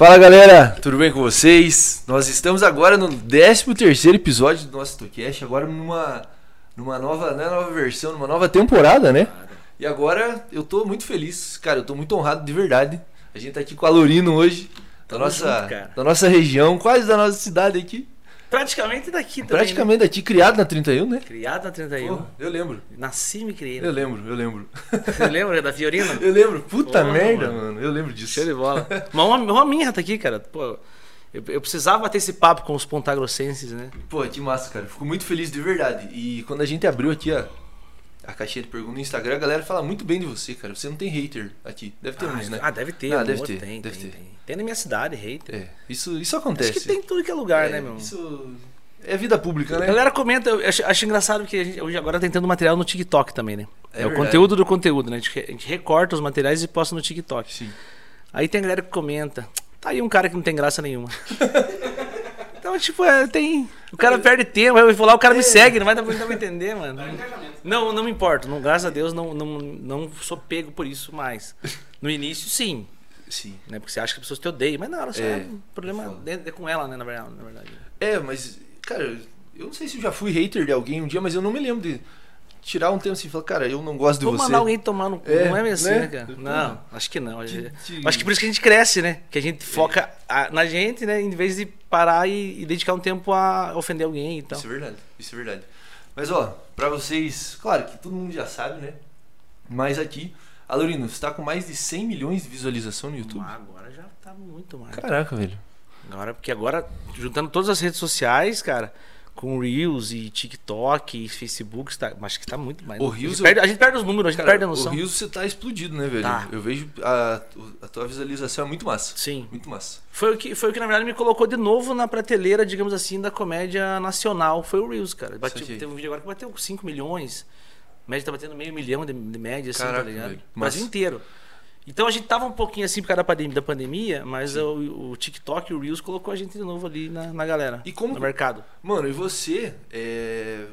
Fala galera, tudo bem com vocês? Nós estamos agora no 13 terceiro episódio do nosso Tocast, agora numa, numa nova, né, nova versão, numa nova temporada, né? E agora eu tô muito feliz, cara, eu tô muito honrado de verdade. A gente tá aqui com a Lorino hoje, da Tamo nossa, junto, da nossa região, quase da nossa cidade aqui. Praticamente daqui também. Praticamente daqui, criado na 31, né? Né? Criado na 31. Pô, eu lembro, Nasci e me criei. eu lembro, eu lembro. Você lembra da Fiorina? Eu lembro, puta Porra, merda, mano. mano. eu lembro disso. Show de bola. Mas uma, uma minha tá aqui, cara. Pô, eu, eu precisava ter esse papo com os pontagrossenses, né? Pô, que massa, cara. Fico muito feliz de verdade. E quando a gente abriu aqui a, a caixinha de perguntas no Instagram, a galera fala muito bem de você, cara. Você não tem hater aqui. Deve ter ah, uns, né? ah, deve ter. Ah, deve ter, Tem, deve tem, ter. tem. Tem na minha cidade, hater. É, isso, isso acontece. Acho que tem em tudo que é lugar, É, né, meu? Isso é vida pública, A né? galera comenta, eu acho, acho engraçado que a gente hoje agora tá tentando material no TikTok também, né? É É, o conteúdo do conteúdo, né? A gente, a gente recorta os materiais e posta no TikTok. Sim. Aí tem a galera que comenta. Tá aí um cara que não tem graça nenhuma. então, tipo, é, tem. O cara perde tempo, eu vou lá, o cara me segue, não vai dar, pra entender, mano. Não, não me importo. Não, graças a Deus, não, não, não sou pego por isso mais. No início, sim. Sim. Né? Porque você acha que as pessoas te odeiam, mas não, só É, o problema é, é com ela, né, na verdade. Na verdade. É, mas, cara, eu não sei se eu já fui hater de alguém um dia, mas eu não me lembro de tirar um tempo assim e falar, cara, eu não gosto de Vou você. mandar alguém tomar no cu. É, não é assim, né? né, cara? Não, acho que não. De- de- Acho que por isso que a gente cresce, né? Que a gente foca a- na gente, né? Em vez de parar e, e dedicar um tempo a ofender alguém e tal. Isso é verdade, isso é verdade. Mas ó, pra vocês, claro que todo mundo já sabe, né? Mas aqui, a Lorino, você tá com mais de 100 milhões de visualização no YouTube. Mas agora já tá muito mais. Caraca, velho. Agora, porque agora, juntando todas as redes sociais, cara, com Reels e TikTok e Facebook, tá, acho que tá muito mais. O a, Reels gente perde, a gente perde os números, a gente Cara, perde a o noção. Rios você tá explodido, né, velho? Tá. Eu vejo a, a tua visualização é muito massa. Sim. Muito massa. Foi o, que, foi o que, na verdade, me colocou de novo na prateleira, digamos assim, da comédia nacional. Foi o Reels, cara. Bati, teve um vídeo agora que bateu 5 milhões. A média tá batendo meio milhão de, de média, assim, Caraca, tá ligado? velho. O Brasil inteiro. Então a gente tava um pouquinho assim por causa da pandemia, da pandemia mas o, o TikTok e o Reels colocou a gente de novo ali na, na galera. E como No mercado. Mano, e você, é...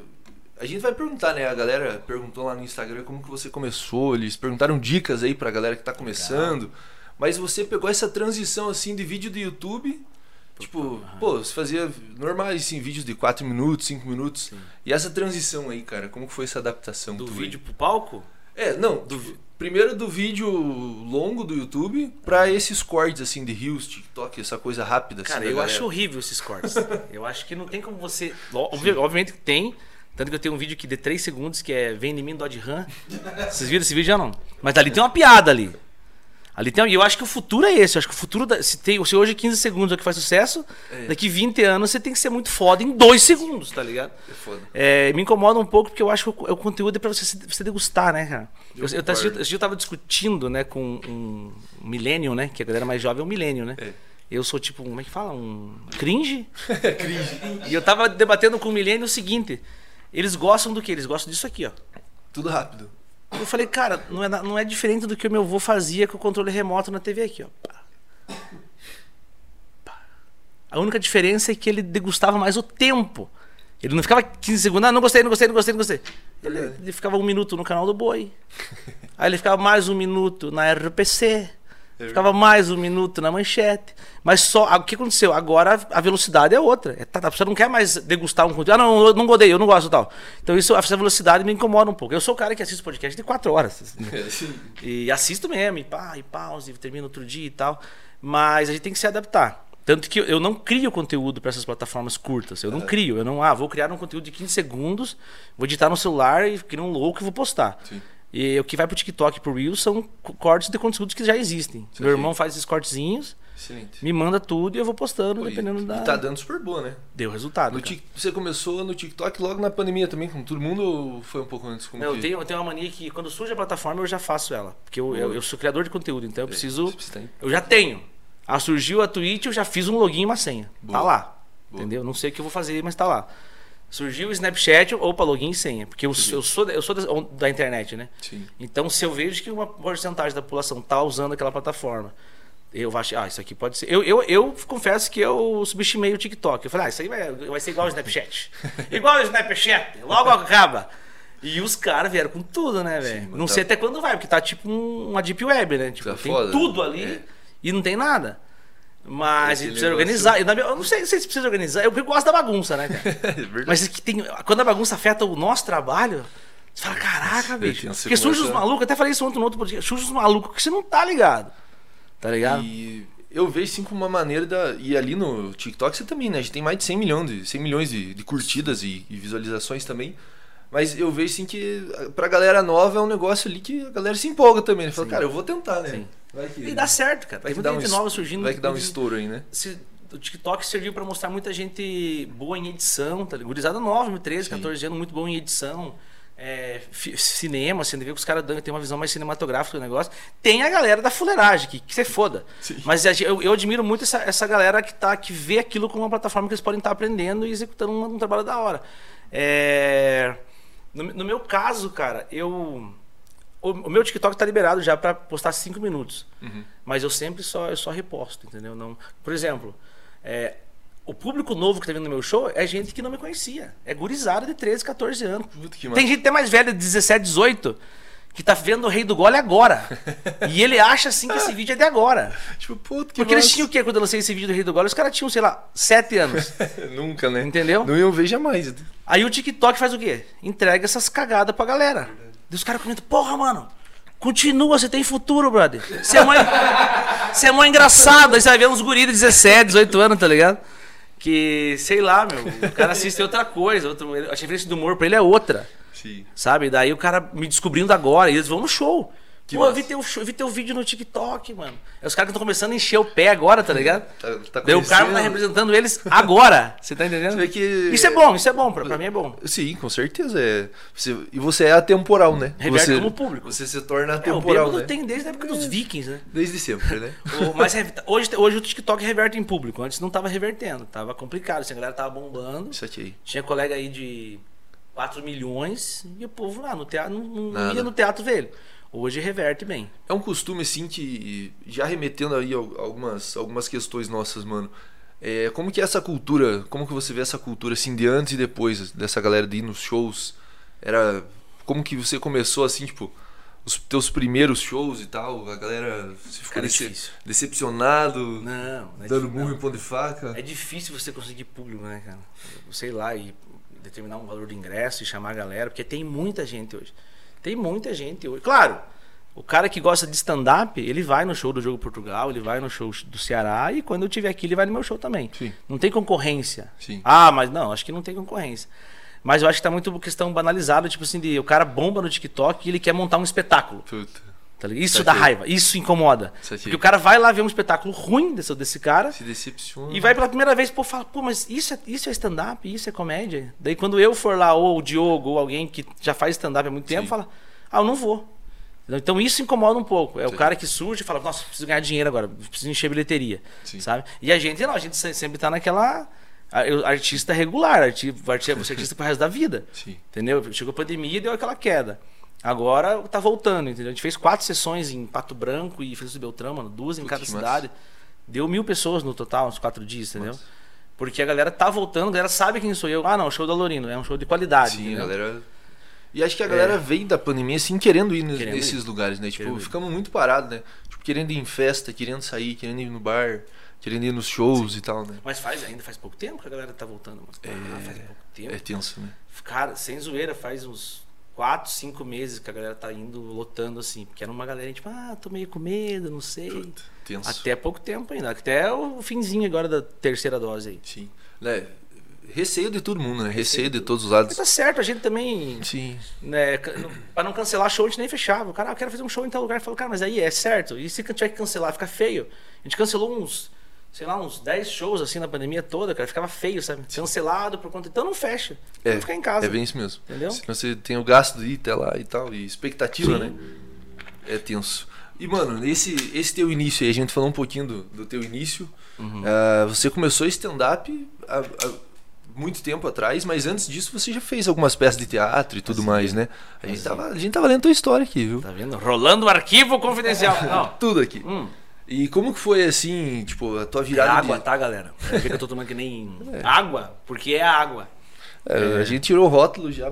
a gente vai perguntar, né? A galera perguntou lá no Instagram como que você começou, eles perguntaram dicas aí pra galera que tá começando. Mas você pegou essa transição assim de vídeo do YouTube, tipo, pô, você fazia normais assim, vídeos de 4 minutos, 5 minutos. E essa transição aí, cara, como que foi essa adaptação? Do tua aí? vídeo pro palco? É, não, do- primeiro do vídeo longo do YouTube pra esses cortes assim de Reels, TikTok, essa coisa rápida assim. Cara, da eu galera. acho horrível esses cortes. eu acho que não tem como você. Obvi- obviamente que tem. Tanto que eu tenho um vídeo aqui de 3 segundos que é Vem em mim Dodge Ram. Vocês viram esse vídeo já não? Mas ali tem uma piada ali. Ali tem, e eu acho que o futuro é esse. Eu acho que o futuro. Da, se, tem, se hoje 15 segundos é o que faz sucesso, É. daqui 20 anos você tem que ser muito foda em 2 segundos, tá ligado? É foda. É, me incomoda um pouco porque eu acho que o, o conteúdo é pra você, você degustar, né, cara? Eu Eu, eu, dia eu tava discutindo, né, com um millennial, né? Que a galera mais jovem é um millennial, né? É. Eu sou tipo, como é que fala? Um cringe? cringe. E eu tava debatendo com o millennial o seguinte: eles gostam do que? Eles gostam disso aqui, ó. Tudo rápido. Eu falei, cara, não é, não é diferente do que o meu avô fazia com o controle remoto na TV aqui, ó. Pá. Pá. A única diferença é que ele degustava mais o tempo. Ele não ficava 15 segundos, ah, não gostei, não gostei, não gostei, não gostei. Ele, ele ficava um minuto no canal do Boi. Aí ele ficava mais um minuto na RPC. Ficava mais um minuto na manchete. Mas só. O que aconteceu? Agora a velocidade é outra. É, tá, tá, você não quer mais degustar um conteúdo. Ah, não, eu não gostei, eu não gosto tal. Então isso, essa velocidade me incomoda um pouco. Eu sou o cara que assiste podcast de quatro horas. E assisto mesmo, e pá, e pause, e termino outro dia e tal. Mas a gente tem que se adaptar. Tanto que eu não crio conteúdo para essas plataformas curtas. Eu não crio. Eu não, ah, vou criar um conteúdo de 15 segundos, vou editar no celular e criar um louco e vou postar. Sim. E o que vai pro TikTok e pro Reels são co- cortes de conteúdos que já existem. Sim, Meu irmão faz esses cortezinhos, Excelente. me manda tudo e eu vou postando, Pô, e- dependendo e da. tá dando super boa, né? Deu resultado. Tik- você começou no TikTok logo na pandemia também, com todo mundo, ou foi um pouco antes? Como Não, que... eu, tenho, eu tenho uma mania que quando surge a plataforma eu já faço ela. Porque eu, eu, eu sou criador de conteúdo, então eu preciso. precisa ter- Eu já tenho. Ah, surgiu a Twitch, eu já fiz um login e uma senha. Boa. Tá lá. Boa. Entendeu? Não sei o que eu vou fazer, mas tá lá. Surgiu o Snapchat, opa, login e senha. Porque eu, eu sou, da- eu sou da, da internet, né? Sim. Então, se eu vejo que uma porcentagem da população tá usando aquela plataforma, eu acho, ah, isso aqui pode ser. Eu, eu, eu confesso que eu subestimei o TikTok. Eu falei, ah, isso aí vai, vai ser igual o Snapchat. igual o Snapchat, logo acaba. E os caras vieram com tudo, né, velho? Não tá- sei até quando vai, porque tá tipo um- uma deep web, né? Tipo, Tá tem foda, tudo né? ali É. e não tem nada. Mas Esse precisa organizar. Eu, não sei se precisa organizar. Eu gosto da bagunça, né, cara? É. Mas que tem, quando a bagunça afeta o nosso trabalho, você fala, caraca, bicho. você Porque surge os malucos, até falei isso ontem no outro podcast, surge os malucos que você não tá ligado. Tá ligado? E eu vejo sim como uma maneira da. E ali no TikTok você também, né? A gente tem mais de 100 milhões de, 100 milhões de, de curtidas e, e visualizações também. Mas eu vejo sim que pra galera nova é um negócio ali que a galera se empolga também. Né? Fala, Sim. cara, eu vou tentar, né? Sim. Vai que, E dá certo, cara. vai Tem muita gente nova surgindo. vai que dá um estouro aí, né? se- o TikTok serviu pra mostrar muita gente boa em edição, tá ligado? Gurizada nova, 13, Sim. 14 anos, muito bom em edição. É, cinema, assim, vê que os caras têm uma visão mais cinematográfica do negócio. Tem a galera da fuleiragem, que, que você foda. Sim. Mas eu, eu admiro muito essa, essa galera que, tá, que vê aquilo como uma plataforma que eles podem estar aprendendo e executando um, um trabalho da hora. É, no, no meu caso, cara, eu. O, o meu TikTok tá liberado já pra postar 5 minutos. Uhum. Mas eu sempre só, eu só reposto, entendeu? Não, por exemplo, é, o público novo que tá vindo no meu show é gente que não me conhecia. É gurizada de 13, 14 anos. Puta que Tem gente até mais velha, de 17, 18, que tá vendo o Rei do Gole agora. e ele acha assim que esse vídeo é de agora. Tipo, puta que Porque eles massa. tinham o quê quando eu lancei esse vídeo do Rei do Gole? Os caras tinham, sei lá, 7 anos. Nunca, né? Entendeu? Não iam ver jamais. Aí o TikTok faz o quê? Entrega essas cagadas pra galera. E os caras comentam, porra, mano, continua, você tem futuro, brother. Você é mó, você é mó engraçado. Aí você vai ver uns guris de 17, 18 anos, tá ligado? Que, sei lá, meu, o cara assiste outra coisa. Outro, a referência do humor pra ele é outra, Sim. sabe? Daí o cara me descobrindo agora, e eles vão no show. Que Pô, eu vi, teu, vi teu vídeo no TikTok, mano. É os caras que estão começando a encher o pé agora, tá ligado? Tá, tá Daí o cara tá representando eles agora. Você tá entendendo? Você que- Isso é bom, isso é bom. Pra, pra mim é bom. Sim, com certeza. É. Você- e você é atemporal, né? Reverte você, como público. Você se torna É, o atemporal, né? tem desde a época dos vikings, né? Desde sempre, né? O- mas re- hoje, hoje o TikTok reverte em público. Antes não tava revertendo, tava complicado. Assim, a galera tava bombando. Isso aqui. Tinha colega aí de 4 milhões e o povo lá no teatro não, não ia no teatro ver ele. Hoje reverte bem. É um costume, assim, que. Já remetendo aí al- algumas, algumas questões nossas, mano. É, como que é essa cultura, como que você vê essa cultura, assim, de antes e depois dessa galera de ir nos shows? Era. Como que você começou, assim, tipo, os teus primeiros shows e tal? A galera se ficou dece- decepcionado, Não, não é dando não. em pão de faca? É difícil você conseguir público, né, cara? Sei lá, e determinar um valor de ingresso e chamar a galera, porque tem muita gente hoje. Tem muita gente hoje. Claro, o cara que gosta de stand-up, ele vai no show do Jogo Portugal, ele vai no show do Ceará e quando eu tiver aqui, ele vai no meu show também. Sim. Não tem concorrência. Sim. Ah, mas não, acho que não tem concorrência. Mas eu acho que tá muito questão banalizada, tipo assim, de o cara bomba no TikTok e ele quer montar um espetáculo. Puta. Tá? Isso dá raiva, isso incomoda. Saquei. Porque o cara vai lá ver um espetáculo ruim desse, desse cara. Se decepciona. E vai pela primeira vez, pô, fala, pô, mas isso é, isso é stand-up, isso é comédia. Daí quando eu for lá, ou o Diogo, ou alguém que já faz stand-up há muito tempo, Sim. fala, ah, eu não vou. Então isso incomoda um pouco. É o Sim. cara que surge e fala, nossa, preciso ganhar dinheiro agora, preciso encher bilheteria. Sim. Sabe? E a gente não, a gente se- sempre tá naquela. Artista regular, arti- arti- você é artista pro resto da vida. Sim. Entendeu? Chegou a pandemia e deu aquela queda. Agora tá voltando, entendeu? A gente fez quatro sessões em Pato Branco e Feliz do Beltrão, mano, duas em Putz, cada que cidade. Deu mil pessoas no total, uns quatro dias, entendeu? Massa. Porque a galera tá voltando, a galera sabe quem sou eu. Ah, não, show da Lorino, é um show de qualidade. Sim, entendeu? galera. E acho que a galera veio da pandemia assim querendo ir Querendo nesses ir. lugares, né? Tipo, Querendo ir. ficamos muito parados, né? Tipo, querendo ir em festa, querendo sair, querendo ir no bar, querendo ir nos shows e tal, né? Mas faz, ainda faz pouco tempo que a galera tá voltando, mano. Ah, faz pouco tempo. É tenso, né? Cara, sem zoeira, faz uns 4, 5 meses que a galera tá indo lotando assim. Porque era uma galera tipo, ah, tô meio com medo, não sei. Tenso. Até pouco tempo ainda. Até o finzinho agora da terceira dose aí. Sim. Né? Receio de todo mundo, né? Receio de todos os lados. Mas tá certo, a gente também. Sim. Né, pra não cancelar show, a gente nem fechava. O cara, ah, eu quero fazer um show em tal lugar. Eu falo, cara, mas aí é certo. E se tiver que cancelar, fica feio. A gente cancelou uns, sei lá, uns 10 shows assim na pandemia toda, cara. Ficava feio, sabe? Cancelado por conta. Então não fecha. É, ficar em casa. é bem isso mesmo. Entendeu? Senão você tem o gasto de ir até lá e tal, e expectativa, Sim. né? É tenso. E, mano, esse, esse teu início aí, a gente falou um pouquinho do, do teu início. Uhum. Ah, você começou stand-up há, há muito tempo atrás, mas antes disso você já fez algumas peças de teatro e tudo mais, né? A gente, tava, a gente tava lendo tua história aqui, viu? Tá vendo? Rolando o arquivo confidencial. Tudo aqui. Hum. E como que foi, assim, tipo, a tua É virada água, de... tá, galera? Que eu tô tomando que nem água, porque é água. É, A gente tirou o rótulo já.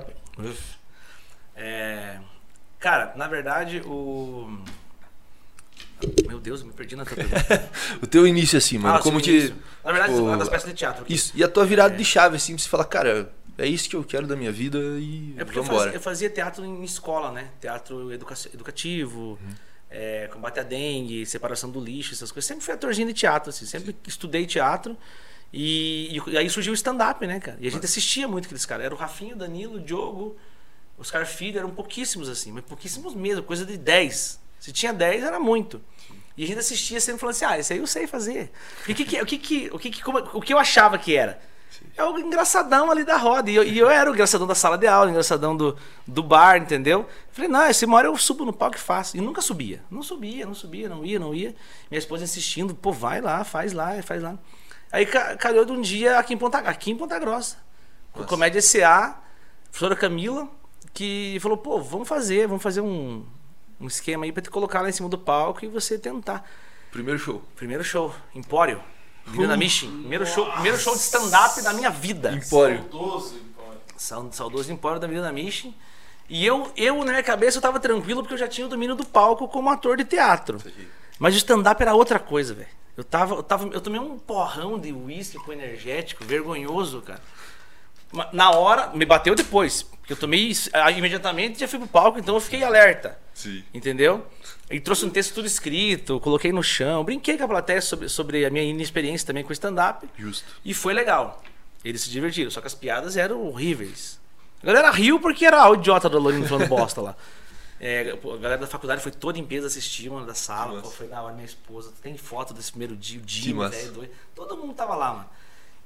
É, Cara, na verdade, o. Meu Deus, me perdi na tua pergunta. o teu início, assim, mano. Ah, como que. Na verdade, tipo, uma das peças de teatro. aqui. Isso. E a tua virada de chave, assim, pra você falar, cara, é isso que eu quero da minha vida e É porque eu fazia, eu fazia teatro em escola, né? Teatro educa- educativo, é, combate à dengue, separação do lixo, essas coisas. Sempre fui atorzinho de teatro, assim. Sempre estudei teatro. E, e aí surgiu o stand-up, né, cara? E a gente assistia muito aqueles caras. Era o Rafinha, o Danilo, o Diogo, Oscar Filho, eram pouquíssimos, assim. Mas pouquíssimos mesmo, coisa de 10. Se tinha 10, era muito. E a gente assistia sempre falando assim, ah, isso aí eu sei fazer. E O que, que, o, que, que, o, que, que, como- o que eu achava que era? É o engraçadão ali da roda. E eu, e eu era o engraçadão da sala de aula, o engraçadão do, do bar, entendeu? Falei, não, esse uma hora eu subo no palco e faço. E nunca subia. Não subia, não subia, não ia, não ia. Minha esposa insistindo, pô, vai lá, faz lá, faz lá. Aí ca- calhou de um dia aqui em Ponta, aqui em Ponta Grossa. Com Nossa. Comédia SA, professora Camila, que falou, pô, vamos fazer, vamos fazer um, um esquema aí pra te colocar lá em cima do palco e você tentar. Primeiro show. Primeiro show, Empório. Menina Mission. Primeiro show, primeiro show de stand-up da minha vida. Empório. Saudoso, Empório. Sau- Saudoso Empório da Menina Mission. E eu, eu, na minha cabeça, eu tava tranquilo porque eu já tinha o domínio do palco como ator de teatro. Mas o stand-up era outra coisa, velho. Eu tava, eu tava. Eu tomei um porrão de uísque com energético, vergonhoso, cara. Na hora, me bateu depois. Porque eu tomei ah, imediatamente já fui pro palco, então eu fiquei alerta. Sim. Entendeu? E trouxe um texto tudo escrito, coloquei no chão, brinquei com a plateia sobre, sobre a minha inexperiência também com stand-up. Justo. E foi legal. Eles se divertiram, só que as piadas eram horríveis. A galera riu porque era o idiota do Lorino falando bosta lá. É, a galera da faculdade foi toda em peso assistir, mano, da sala. Pô, foi da hora, minha esposa. Tem foto desse primeiro dia, o dia, velho, doido. Todo mundo tava lá, mano.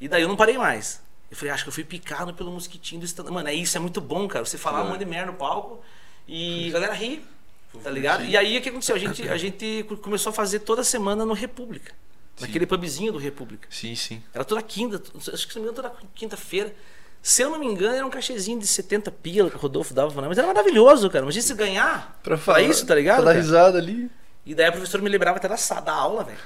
E daí eu não parei mais. Eu falei, acho que eu fui picado pelo mosquitinho do stand Mano, é isso, é muito bom, cara. Você falar um Claro. monte de merda no palco e a galera ri, tá ligado? E aí o que aconteceu? A gente, a gente começou a fazer toda semana no República. Naquele pubzinho do República. Sim, sim. Era toda quinta, acho que se não me engano, toda quinta-feira. Se eu não me engano, era um cachezinho de 70 pila que o Rodolfo dava pra. Mas era maravilhoso, cara. Imagina se ganhar Pra pra falar. isso, tá ligado? Pra dar cara? risada ali. E daí a professora me lembrava até da, da aula, velho.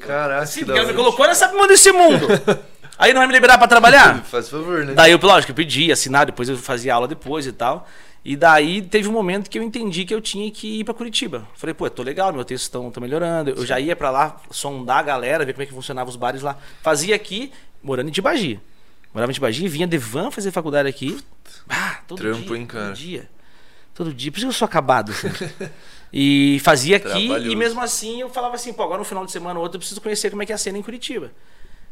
Caraca, Sim, que porque ela me colocou nessa desse mundo. Aí não vai me liberar pra trabalhar? Faz favor, né? Daí eu, lógico, eu pedi, assinar, depois eu fazia aula depois e tal. E daí teve um momento que eu entendi que eu tinha que ir pra Curitiba. Falei, pô, tô legal, meu texto estão melhorando. Eu já ia pra lá sondar a galera, ver como é que funcionava os bares lá. Fazia aqui, morando em Tibagi. Morava em Tibagi, vinha de van fazer faculdade aqui. Ah, todo Trampo, dia, hein, cara? todo dia. Todo dia. Por isso que eu sou acabado. assim. e fazia aqui, e mesmo assim eu falava assim, pô, agora no final de semana ou outro eu preciso conhecer como é que é a cena em Curitiba.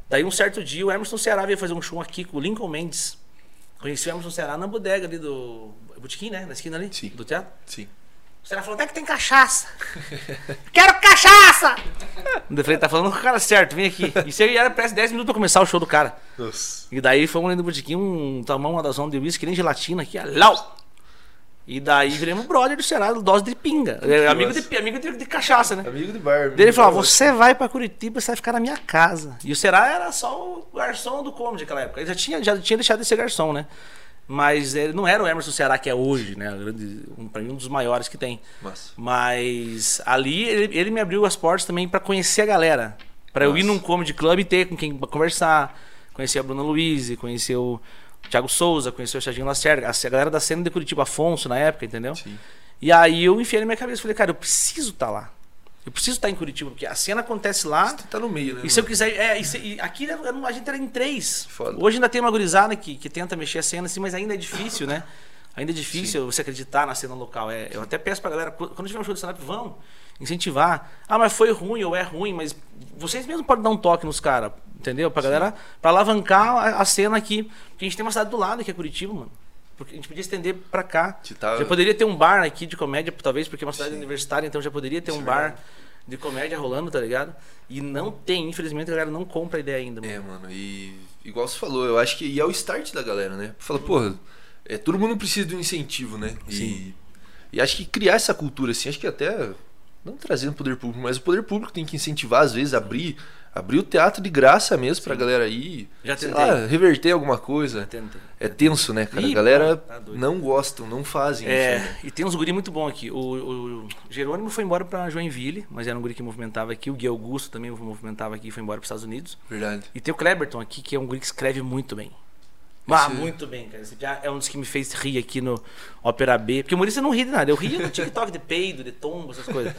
Daí um certo dia o Emerson Ceará veio fazer um show aqui com o Lincoln Mendes. Conheci o Emerson Ceará na bodega ali do. Botequim, né? Na esquina ali? Sim. Do teatro. Sim. O Ceará falou, onde é que tem cachaça? Quero cachaça! Eu falei, tá falando com o cara certo, vem aqui. Isso aí era parece 10 minutos pra começar o show do cara. Nossa. E daí fomos ali no botequim, um tomar uma dosão de uísque, nem gelatina aqui, lau! E daí viremos brother do Ceará, dose de pinga. É, amigo de, amigo de, de cachaça, né? Amigo de bar. Ele falou: você vai pra Curitiba, você vai ficar na minha casa. E o Será era só o garçom do comedy naquela época. Ele já tinha, já tinha deixado de ser garçom, né? Mas ele não era o Emerson Ceará que é hoje, né? Grande- Um, pra mim, um dos maiores que tem. Massa. Mas ali ele, ele me abriu as portas também pra conhecer a galera. Pra eu ir Nossa. num comedy club e ter com quem conversar. Conhecer a Bruna Luiz, conhecer o Thiago Souza, conhecer o Chadinho Lacerda, a galera da cena de Curitiba Afonso na época, entendeu? Sim. E aí eu enfiei na minha cabeça, falei, cara, eu preciso estar lá. Eu preciso estar em Curitiba, porque a cena acontece lá. Você tá no meio, né? E se eu quiser. É, e se- e aqui a gente era em três. Foda. Hoje ainda tem uma gurizada que, que tenta mexer a cena assim, mas ainda é difícil, né? Ainda é difícil você acreditar na cena local. É, eu até peço pra galera, quando quando tiver um show de stand-up, vão incentivar. Ah, mas foi ruim ou é ruim, mas vocês mesmos podem dar um toque nos caras, entendeu? Pra galera, pra alavancar a, a cena aqui. Porque a gente tem uma cidade do lado que é Curitiba, mano. Porque a gente podia estender pra cá. Tá- Já poderia ter um bar aqui de comédia, talvez, porque é uma cidade Sim. universitária, então já poderia ter Isso um é bar de comédia rolando, tá ligado? E não tem, infelizmente a galera não compra a ideia ainda, mano. É, mano, e igual você falou, eu acho que e é o start da galera, né? Fala, porra, é, todo mundo precisa de um incentivo, né? E, Sim. e acho que criar essa cultura, assim, acho que até, não trazendo o poder público, mas o poder público tem que incentivar, às vezes, abrir, abrir o teatro de graça mesmo pra galera aí, Já tentei. lá, reverter alguma coisa. Tenta. É tenso, né, cara? Ih, a galera tá não gostam, não fazem isso. É, né? e tem uns guri muito bom aqui. O, o Jerônimo foi embora pra Joinville, mas era um guri que movimentava aqui. O Gui Augusto também movimentava aqui e foi embora pros Estados Unidos. Verdade. E tem o Kleberton aqui, que é um guri que escreve muito bem. Ah, muito bem, cara. Esse já é um dos que me fez rir aqui no Ópera B. Porque o Maurício não ri de nada. Eu ria no TikTok de peido, de tombo, essas coisas.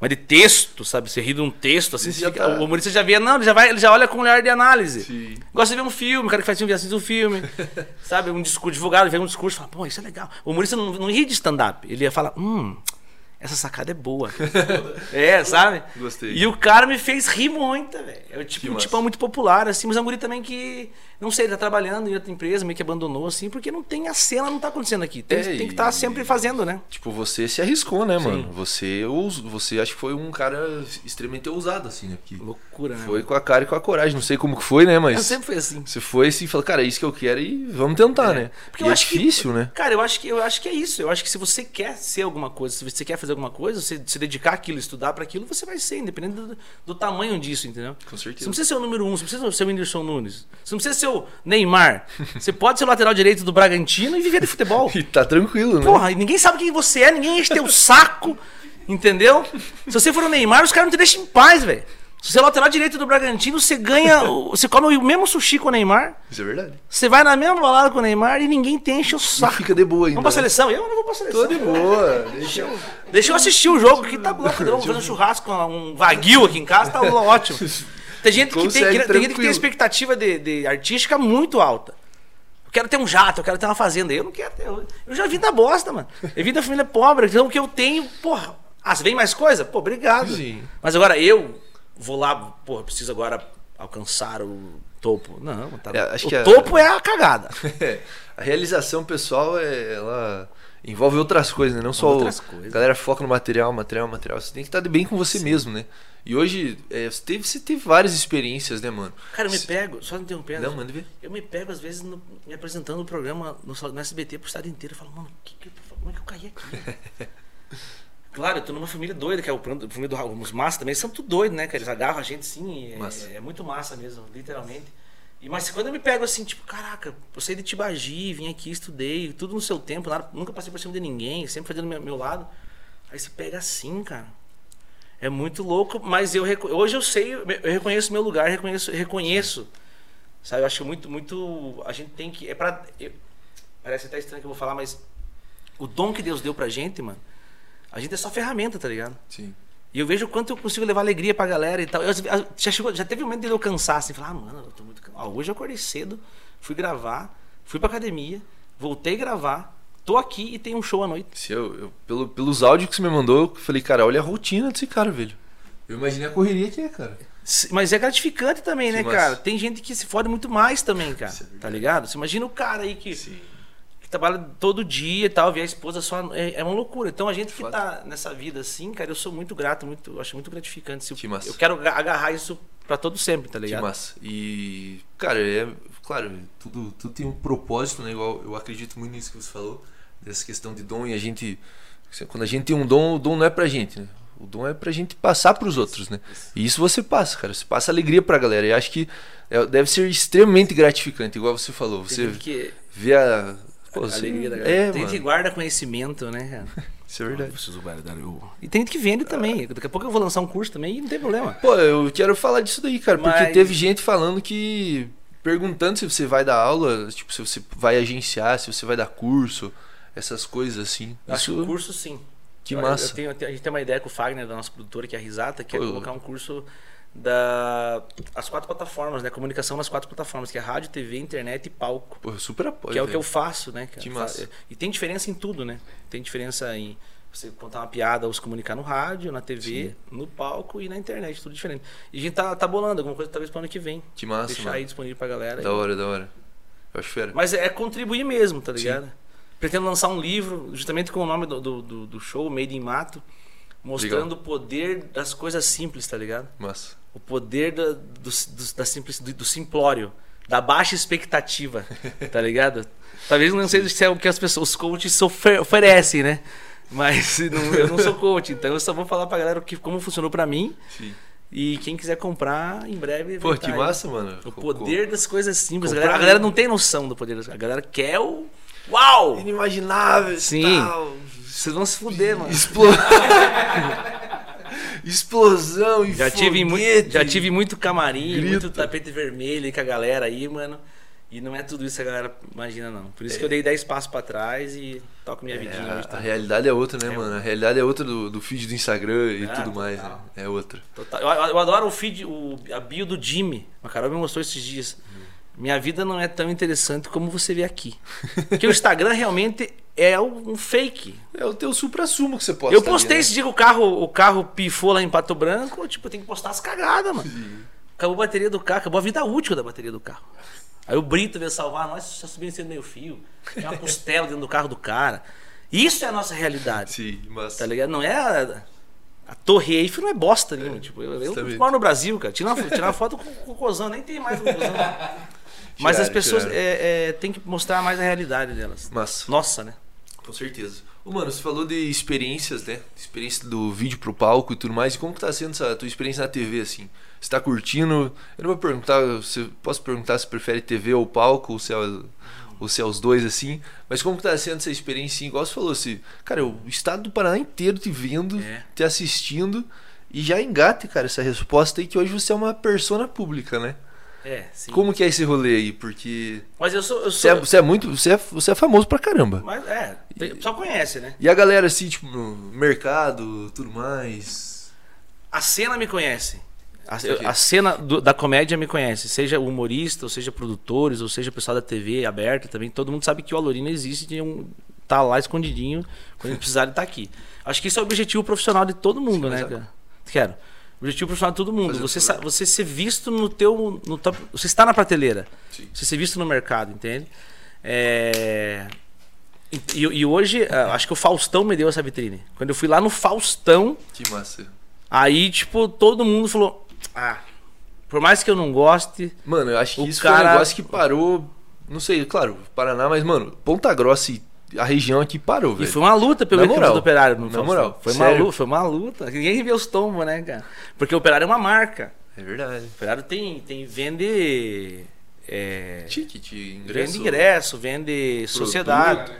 Mas de texto, sabe? Você ri de um texto, assim, fica- tá. o humorista já vê, não, ele já, vai, ele já olha com um olhar de análise. Sim. Gosta de ver um filme, o cara que faz filme assiste um filme, sabe? Um discurso, advogado vê um discurso, fala, pô, isso é legal. O humorista não, não ri de stand-up, ele ia falar, hum, essa sacada é boa. é, sabe? Gostei. E o cara me fez rir muito, velho. É tipo, um tipão muito popular, assim, mas é um guri também que, não sei, ele tá trabalhando em outra empresa, meio que abandonou, assim, porque não tem a cena, não tá acontecendo aqui. Tem, É, tem que estar sempre fazendo, né? Tipo, você se arriscou, né, Sim. mano? Você, ous- você acho que foi um cara extremamente ousado, assim, né? Porque Loucura, né? foi com a cara e com a coragem. Não sei como que foi, né? Eu Mas sempre fui assim. você foi assim e falou, cara, é isso que eu quero e vamos tentar, né? Porque e eu é acho que- difícil, né? Cara, eu acho que eu acho que é isso. Eu acho que se você quer ser alguma coisa, se você quer fazer alguma coisa, você se dedicar àquilo, estudar para aquilo, você vai ser, independente do, do tamanho disso, entendeu? Com certeza. Você não precisa ser o número um, você não precisa ser o Whindersson Nunes. Você não precisa ser o Neymar. Você pode ser o lateral direito do Bragantino e viver de futebol. E tá tranquilo, né? Porra, e ninguém sabe quem você é, ninguém enche teu saco, entendeu? Se você for o Neymar, os caras não te deixam em paz, velho. Se você é lateral direito do Bragantino, você ganha. Você come o mesmo sushi com o Neymar. Isso é verdade. Você vai na mesma balada com o Neymar e ninguém te enche o E saco. fica de boa ainda. Vamos pra né? seleção? Eu não vou pra seleção. Tô de boa. Deixa eu... Deixa eu assistir o jogo que tá louco. Vamos fazer um churrasco, um vaguio aqui em casa, tá ótimo. Tem gente que tem, Consegue, tem gente que tem expectativa de, de artística muito alta. Eu quero ter um jato, eu quero ter uma fazenda. Eu não quero ter. Eu eu já vim da bosta, mano. Eu vim da família pobre, então o que eu tenho, porra. Ah, vem mais coisa? Pô, obrigado. Sim. Mas agora eu vou lá, porra, preciso agora alcançar o topo. Não, tá. É, acho o que topo é a cagada. É, a realização pessoal, é, ela envolve outras coisas, né? Não só Outras o, coisas. a galera foca no material, material, material. Você tem que estar bem com você mesmo, né? E hoje, é, você, teve, você teve várias experiências, né, mano? Cara, eu me Se- pego, só interrompendo. Não, manda ver. Eu me pego, às vezes, no- me apresentando o programa no, no SBT pro estado inteiro. Eu falo, mano, que que como é que eu caí aqui? claro, eu tô numa família doida, que é o família do Raul. Os massa também são tudo doido, né, cara? Eles agarram a gente sim. É, é muito massa mesmo, literalmente. E, mas quando eu me pego assim, tipo, caraca, eu saí de Tibagi, vim aqui, estudei, tudo no seu tempo, nada- nunca passei por cima de ninguém, sempre fazendo meu, meu lado. Aí você pega assim, cara. É muito louco, mas eu hoje eu sei, eu reconheço meu lugar, reconheço, reconheço. Sabe, eu acho muito muito a gente tem que é para parece até estranho que eu vou falar, mas o dom que Deus deu pra gente, mano. A gente é só ferramenta, tá ligado? Sim. E eu vejo o quanto eu consigo levar alegria pra galera e tal. Eu, já, chegou, já teve um momento de eu cansar, assim, falar, ah, mano, eu tô muito cansado. Hoje eu acordei cedo, fui gravar, fui pra academia, voltei a gravar, tô aqui e tem um show à noite. Se eu, eu- pelo, pelos áudios que você me mandou, eu falei, cara, olha a rotina desse cara, velho. Eu imaginei a correria que é, cara. Se- Mas é gratificante também, Que né, massa. cara? Tem gente que se fode muito mais também, cara. É tá ligado? Você imagina o cara aí que, Sim. que trabalha todo dia e tal, vê a esposa só. É, é uma loucura. Então a gente que Foda. tá nessa vida assim, cara, eu sou muito grato, muito, eu acho muito gratificante. Se eu- Que massa. Eu quero aga- agarrar isso pra todo sempre, tá Que ligado? massa. E, cara, é. Claro, tudo, tudo tem um propósito, né? Igual eu acredito muito nisso que você falou, dessa questão de dom. E a gente. Quando a gente tem um dom, o dom não é pra gente, né? O dom é pra gente passar pros outros, né? E isso você passa, cara. Você passa alegria pra galera. E acho que é- deve ser extremamente gratificante, igual você falou. Você que. vê a. Pô, a você- alegria da galera. É, tem gente que mano. guarda conhecimento, né, cara? Isso é verdade. preciso guardar o. E tem gente que vende também. Daqui a pouco eu vou lançar um curso também e não tem problema. Pô, eu quero falar disso daí, cara, porque Mas- teve gente falando que. perguntando se você vai dar aula, tipo, se você vai agenciar, se você vai dar curso, essas coisas assim. Acho que o curso sim. Que Eu- massa. eu tenho- a gente tem uma ideia com o Fagner, da nossa produtora, que é a Risata, que é Pô, eu- colocar um curso da as quatro plataformas, né? Comunicação nas quatro plataformas, que é rádio, TV, internet e palco. Pô, super apoio. que é o que eu faço, né, cara? Que massa. E tem diferença em tudo, né? Tem diferença em você contar uma piada ou se comunicar no rádio, na TV, no palco e na internet, tudo diferente. E a gente tá, tá bolando alguma coisa talvez para ano que vem. Que massa, Deixar mano. aí disponível pra galera. Da E- hora, da hora. Eu acho fera. Mas é contribuir mesmo, tá Sim. Pretendo lançar um livro, justamente com o nome do, do, do- do show, Made in Mato, mostrando o poder das coisas simples, tá ligado? Massa. O poder da, do, do, da simples, do, do simplório, da baixa expectativa, tá ligado? Talvez não seja se é o que as pessoas, os coaches ofer- oferecem, né? Mas não- eu não sou coach, então eu só vou falar pra galera o que, como funcionou pra mim. Sim. E quem quiser comprar, em breve. Pô, que tá aí. massa, mano. O poder das coisas simples. A galera, a galera não tem noção do poder das A galera quer o. Uau! Inimaginável. Sim. Tal. Vocês vão se fuder, mano. Explo- Explosão e Já tive, muito, já tive muito camarim, Grito. muito tapete vermelho aí com a galera aí, mano. E não é tudo isso que a galera imagina, não. Por isso que eu dei 10 passos pra trás e toco minha É, vidinha. a, tá? a realidade é outra, né, É mano? A realidade é outra do, do feed do Instagram e Ah, tudo mais, né? total. É outra. Total. Eu, eu adoro o feed, o, a bio do Jimmy. A Carol me mostrou esses dias. Minha vida não é tão interessante como você vê aqui. Porque o Instagram realmente é um fake. É o teu supra-sumo que você posta. Eu postei ali, esse dia que o carro, o carro pifou lá em Pato Branco, tipo, eu tenho que postar as cagadas, mano. Acabou a bateria do carro, acabou a vida útil da bateria do carro. Aí o Brito veio salvar nós, só subindo sendo meio fio. Tem uma costela dentro do carro do cara. Isso é a nossa né? realidade. Sim, mas. Tá ligado? Não é a, a Torre Eiffel não é bosta nenhuma. Tipo, eu, eu moro no Brasil, cara. Tirar uma, tirar uma foto com o cocôzão, nem tem mais cocôzão. Mas as pessoas é, é, tem que mostrar mais a realidade delas. Massa. Nossa, né? Com certeza. Ô, mano, você falou de experiências, né? Experiência do vídeo pro palco e tudo mais. E como que tá sendo essa tua experiência na TV, assim? Você tá curtindo? Eu não vou perguntar, se, posso perguntar se prefere TV ou palco, ou se é, ou se é os dois, assim. Mas como que tá sendo essa experiência, assim? Igual você falou, assim, cara, o estado do Paraná inteiro te vendo, É. te assistindo. E já engate, cara, essa resposta aí que hoje você é uma persona pública, né? É, sim. Como que é esse rolê aí? Porque Mas eu sou. Eu você sou é, você é muito. Você é, você é famoso pra caramba. Mas é, tem- só conhece, né? E a galera assim, tipo, mercado, tudo mais. A cena me conhece. A, Isso aqui. a cena do- da comédia me conhece. Seja humorista, ou seja produtores, ou seja pessoal da TV aberta também. Todo mundo sabe que o Alorina existe e um, tá lá escondidinho. Quando precisar, ele tá aqui. Acho que isso é o objetivo profissional de todo mundo, Sim, né, cara? Quero. Objetivo profissional de todo mundo. Fazer Você, sa- você ser visto no teu. No top, você está na prateleira. Sim. Você ser visto no mercado, entende? É, E, e hoje, ah, acho que o Faustão me deu essa vitrine. Quando eu fui lá no Faustão, Que massa. Aí, tipo, todo mundo falou: Ah, por mais que eu não goste. Mano, eu acho que O isso foi um cara- negócio que parou. Não sei, claro, Paraná, mas, mano, Ponta Grossa e a região aqui parou, E velho. foi uma luta pelo moral, do operário na Faustão. moral, Foi uma, luta, foi uma luta. Ninguém vê os tombos, né, cara? Porque o operário é uma marca. É verdade. O operário tem, tem vende. É, Ticket, ingresso. vende ingresso, vende sociedade. né?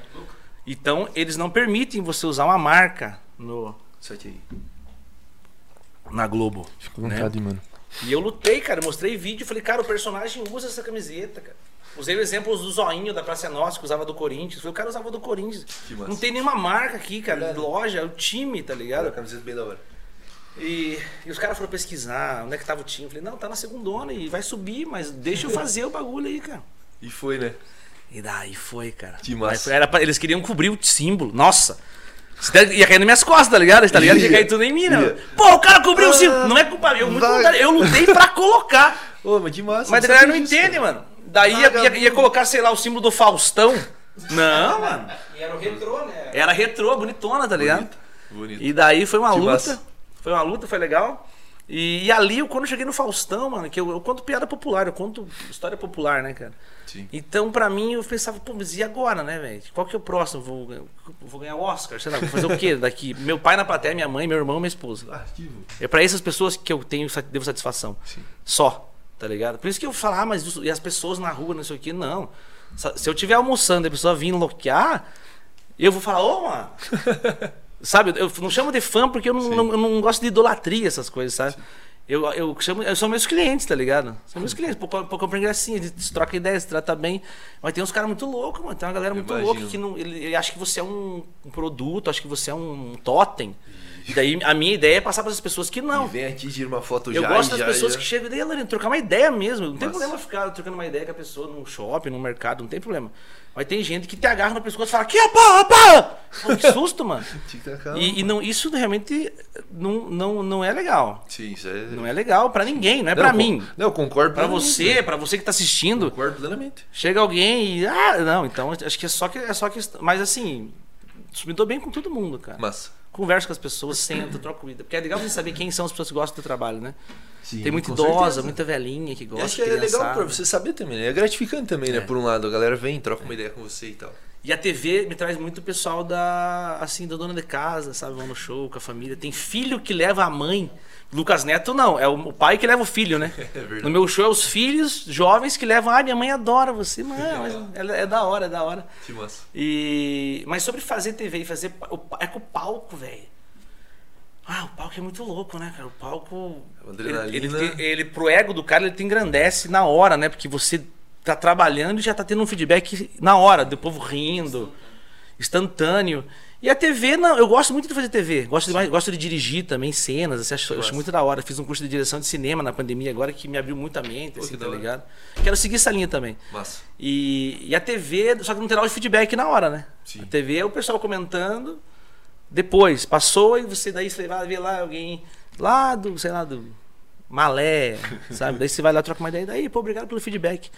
Então, eles não permitem você usar uma marca no, Isso aqui. na Globo. Fica à né? vontade, mano. E eu lutei, cara. Mostrei vídeo. Falei, cara, o personagem usa essa camiseta, cara. Usei o exemplo do zoinho da Praça é Nossa, que usava do Corinthians. Falei, o cara usava do Corinthians. Não tem nenhuma marca aqui, cara. Verdade. Loja, é o time, tá ligado? a camiseta bem da hora. E, e os caras foram pesquisar onde é que tava o time. Eu falei, não, tá na segundona e vai subir, mas deixa eu fazer o bagulho aí, cara. E foi, né? E daí foi, cara. Que massa. Era pra- eles queriam cobrir o símbolo. Nossa. Ia cair nas minhas costas, tá ligado? Tá ligado? Ia cair tudo em mim, né? Pô, o cara cobriu o Ah, símbolo. Não é culpa minha. Eu, eu lutei pra colocar. Ô, mas que massa. Mas a não galera não entende, mano. Daí ia, ia- ia colocar, sei lá, o símbolo do Faustão. Não, mano. E era o retrô, né? Era retrô, bonitona, tá ligado? Bonito. Bonito. E daí foi uma Que luta. massa. Foi uma luta, foi legal. E, e ali, eu, quando eu cheguei no Faustão, mano, que eu, eu conto piada popular, eu conto história popular, né, cara? Sim. Então, pra mim, eu pensava, pô, mas e agora, né, velho? Qual que é o próximo? Vou, vou ganhar o Oscar, sei lá, vou fazer o quê daqui? Meu pai na plateia, minha mãe, meu irmão, minha esposa. Arquivo. É pra essas pessoas que eu tenho, devo satisfação. Sim. Só, tá ligado? Por isso que eu falo, ah, mas e as pessoas na rua, não sei o quê, não. Se eu estiver almoçando e a pessoa vir enloquear, eu vou falar, ô, mano. sabe, eu não chamo de fã porque eu não, não- eu não gosto de idolatria, essas coisas, sabe? Eu, eu chamo, eu são meus clientes, tá ligado? São meus clientes. Pô, pô, compra ingressinho, a gente troca ideias, se trata bem. Mas tem uns caras muito loucos, mano. Tem uma galera muito Imagino. louca que não, ele, ele acha que você é um, um produto, acha que você é um totem. E daí a minha ideia é passar para as pessoas que não. E vem aqui, tira uma foto Eu já. gosto e das já, pessoas já. que chegam e daí, Lorena, trocar uma ideia mesmo. Não tem Massa. problema ficar trocando uma ideia com a pessoa num shopping, num mercado, não tem problema. Mas tem gente que te agarra no pescoço e fala, que pá, pá! Que susto, mano. E, e não, isso realmente não, não, não é legal. Sim, isso é. Não é legal pra ninguém, não é con- mim. Não, eu concordo plenamente, você, pra você que tá assistindo, Concordo plenamente. chega alguém e. Ah, não, então acho que é só que é só que. Mas assim, me dou bem com todo mundo, cara. Massa. Converso com as pessoas, sento, troco vida. Porque é legal você saber quem são as pessoas que gostam do trabalho, né? Sim, Tem muita idosa, certeza. muita velhinha que gosta. acho que é legal pra você saber também, né? É gratificante também, né? É. Por um lado, a galera vem, troca uma ideia com você e tal. E a TV me traz muito pessoal da assim da dona de casa, sabe, vão no show com a família. Tem filho que leva a mãe. Lucas Neto não, é o pai que leva o filho, né? É. No meu show é os filhos jovens que levam, ah, minha mãe adora você, mas é, é da hora, é da hora. Que massa. E mas sobre fazer TV e fazer é com o palco, velho. Ah, o palco é muito louco, né, cara? O palco ele, ele, ele pro ego do cara ele te engrandece na hora, né? Porque você tá trabalhando e já tá tendo um feedback na hora, do povo rindo, instantâneo. E a TV, não, eu gosto muito de fazer TV. Gosto de, gosto de dirigir também cenas, assim, acho, acho, muito da hora. Fiz um curso de direção de cinema na pandemia agora que me abriu muita mente, assim, tá ligado? Quero seguir essa linha também. Massa. E, e a TV, só que não tem nada de feedback na hora, né? Sim. A TV é o pessoal comentando, depois, passou e você daí você vai ver lá alguém lá do, sei lá, do Malé, sabe? daí você vai lá troca uma ideia, daí, pô, obrigado pelo feedback.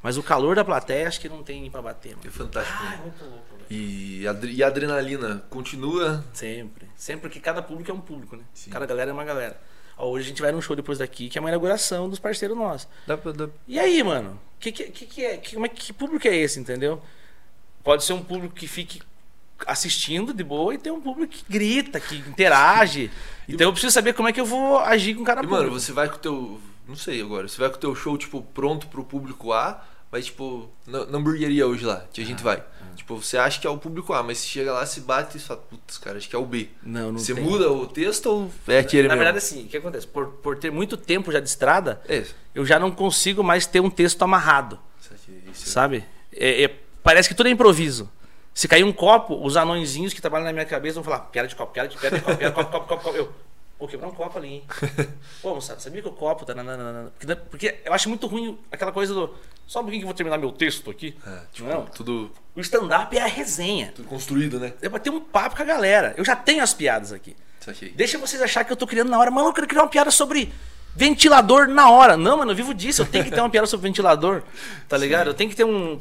Mas o calor da plateia acho que não tem pra bater. Mano. É fantástico. Ah, é muito louco. E, e a adrenalina continua? Sempre. Sempre que cada público é um público, né? Sim. Cada galera é uma galera. Ó, hoje a gente vai num show depois daqui, que é uma inauguração dos parceiros nossos. Dá pra, dá... E aí, mano? Que, que, que, é, que, é, que público é esse, entendeu? Pode ser um público que fique assistindo de boa e tem um público que grita, que interage. então eu preciso saber como é que eu vou agir com o cara e, público. Mano, você vai com o teu. Não sei agora. Você vai com o teu show, tipo, pronto pro público A mas, tipo, na, na hamburgueria hoje lá, que a gente ah, vai. Tipo, você acha que é o público A, mas você chega lá, se bate e fala, putz, cara, acho que é o B. Não, não Você tem. muda o texto ou é aquele Na mesmo? verdade, assim, o que acontece? Por, por ter muito tempo já de estrada, é. eu já não consigo mais ter um texto amarrado. Isso aqui, isso sabe? É, é, parece que tudo é improviso. Se cair um copo, os anõezinhos que trabalham na minha cabeça vão falar, piada de copo, piada de piada de copo, piada de copo, copo, copo, copo. Eu, Pô, quebrou um copo ali, hein? Pô, moçada, sabia que o copo tá. Nananana. Porque, porque eu acho muito ruim aquela coisa do. Só um pouquinho que eu vou terminar meu texto aqui. É, tipo, não. tudo. O stand-up é a resenha. Tudo construído, né? É pra ter um papo com a galera. Eu já tenho as piadas aqui. Deixa vocês achar que eu tô criando na hora. Mano, eu quero criar uma piada sobre ventilador na hora. Não, mano, eu vivo disso. Eu tenho que ter uma piada sobre ventilador. Tá ligado? Sim. Eu tenho que ter um.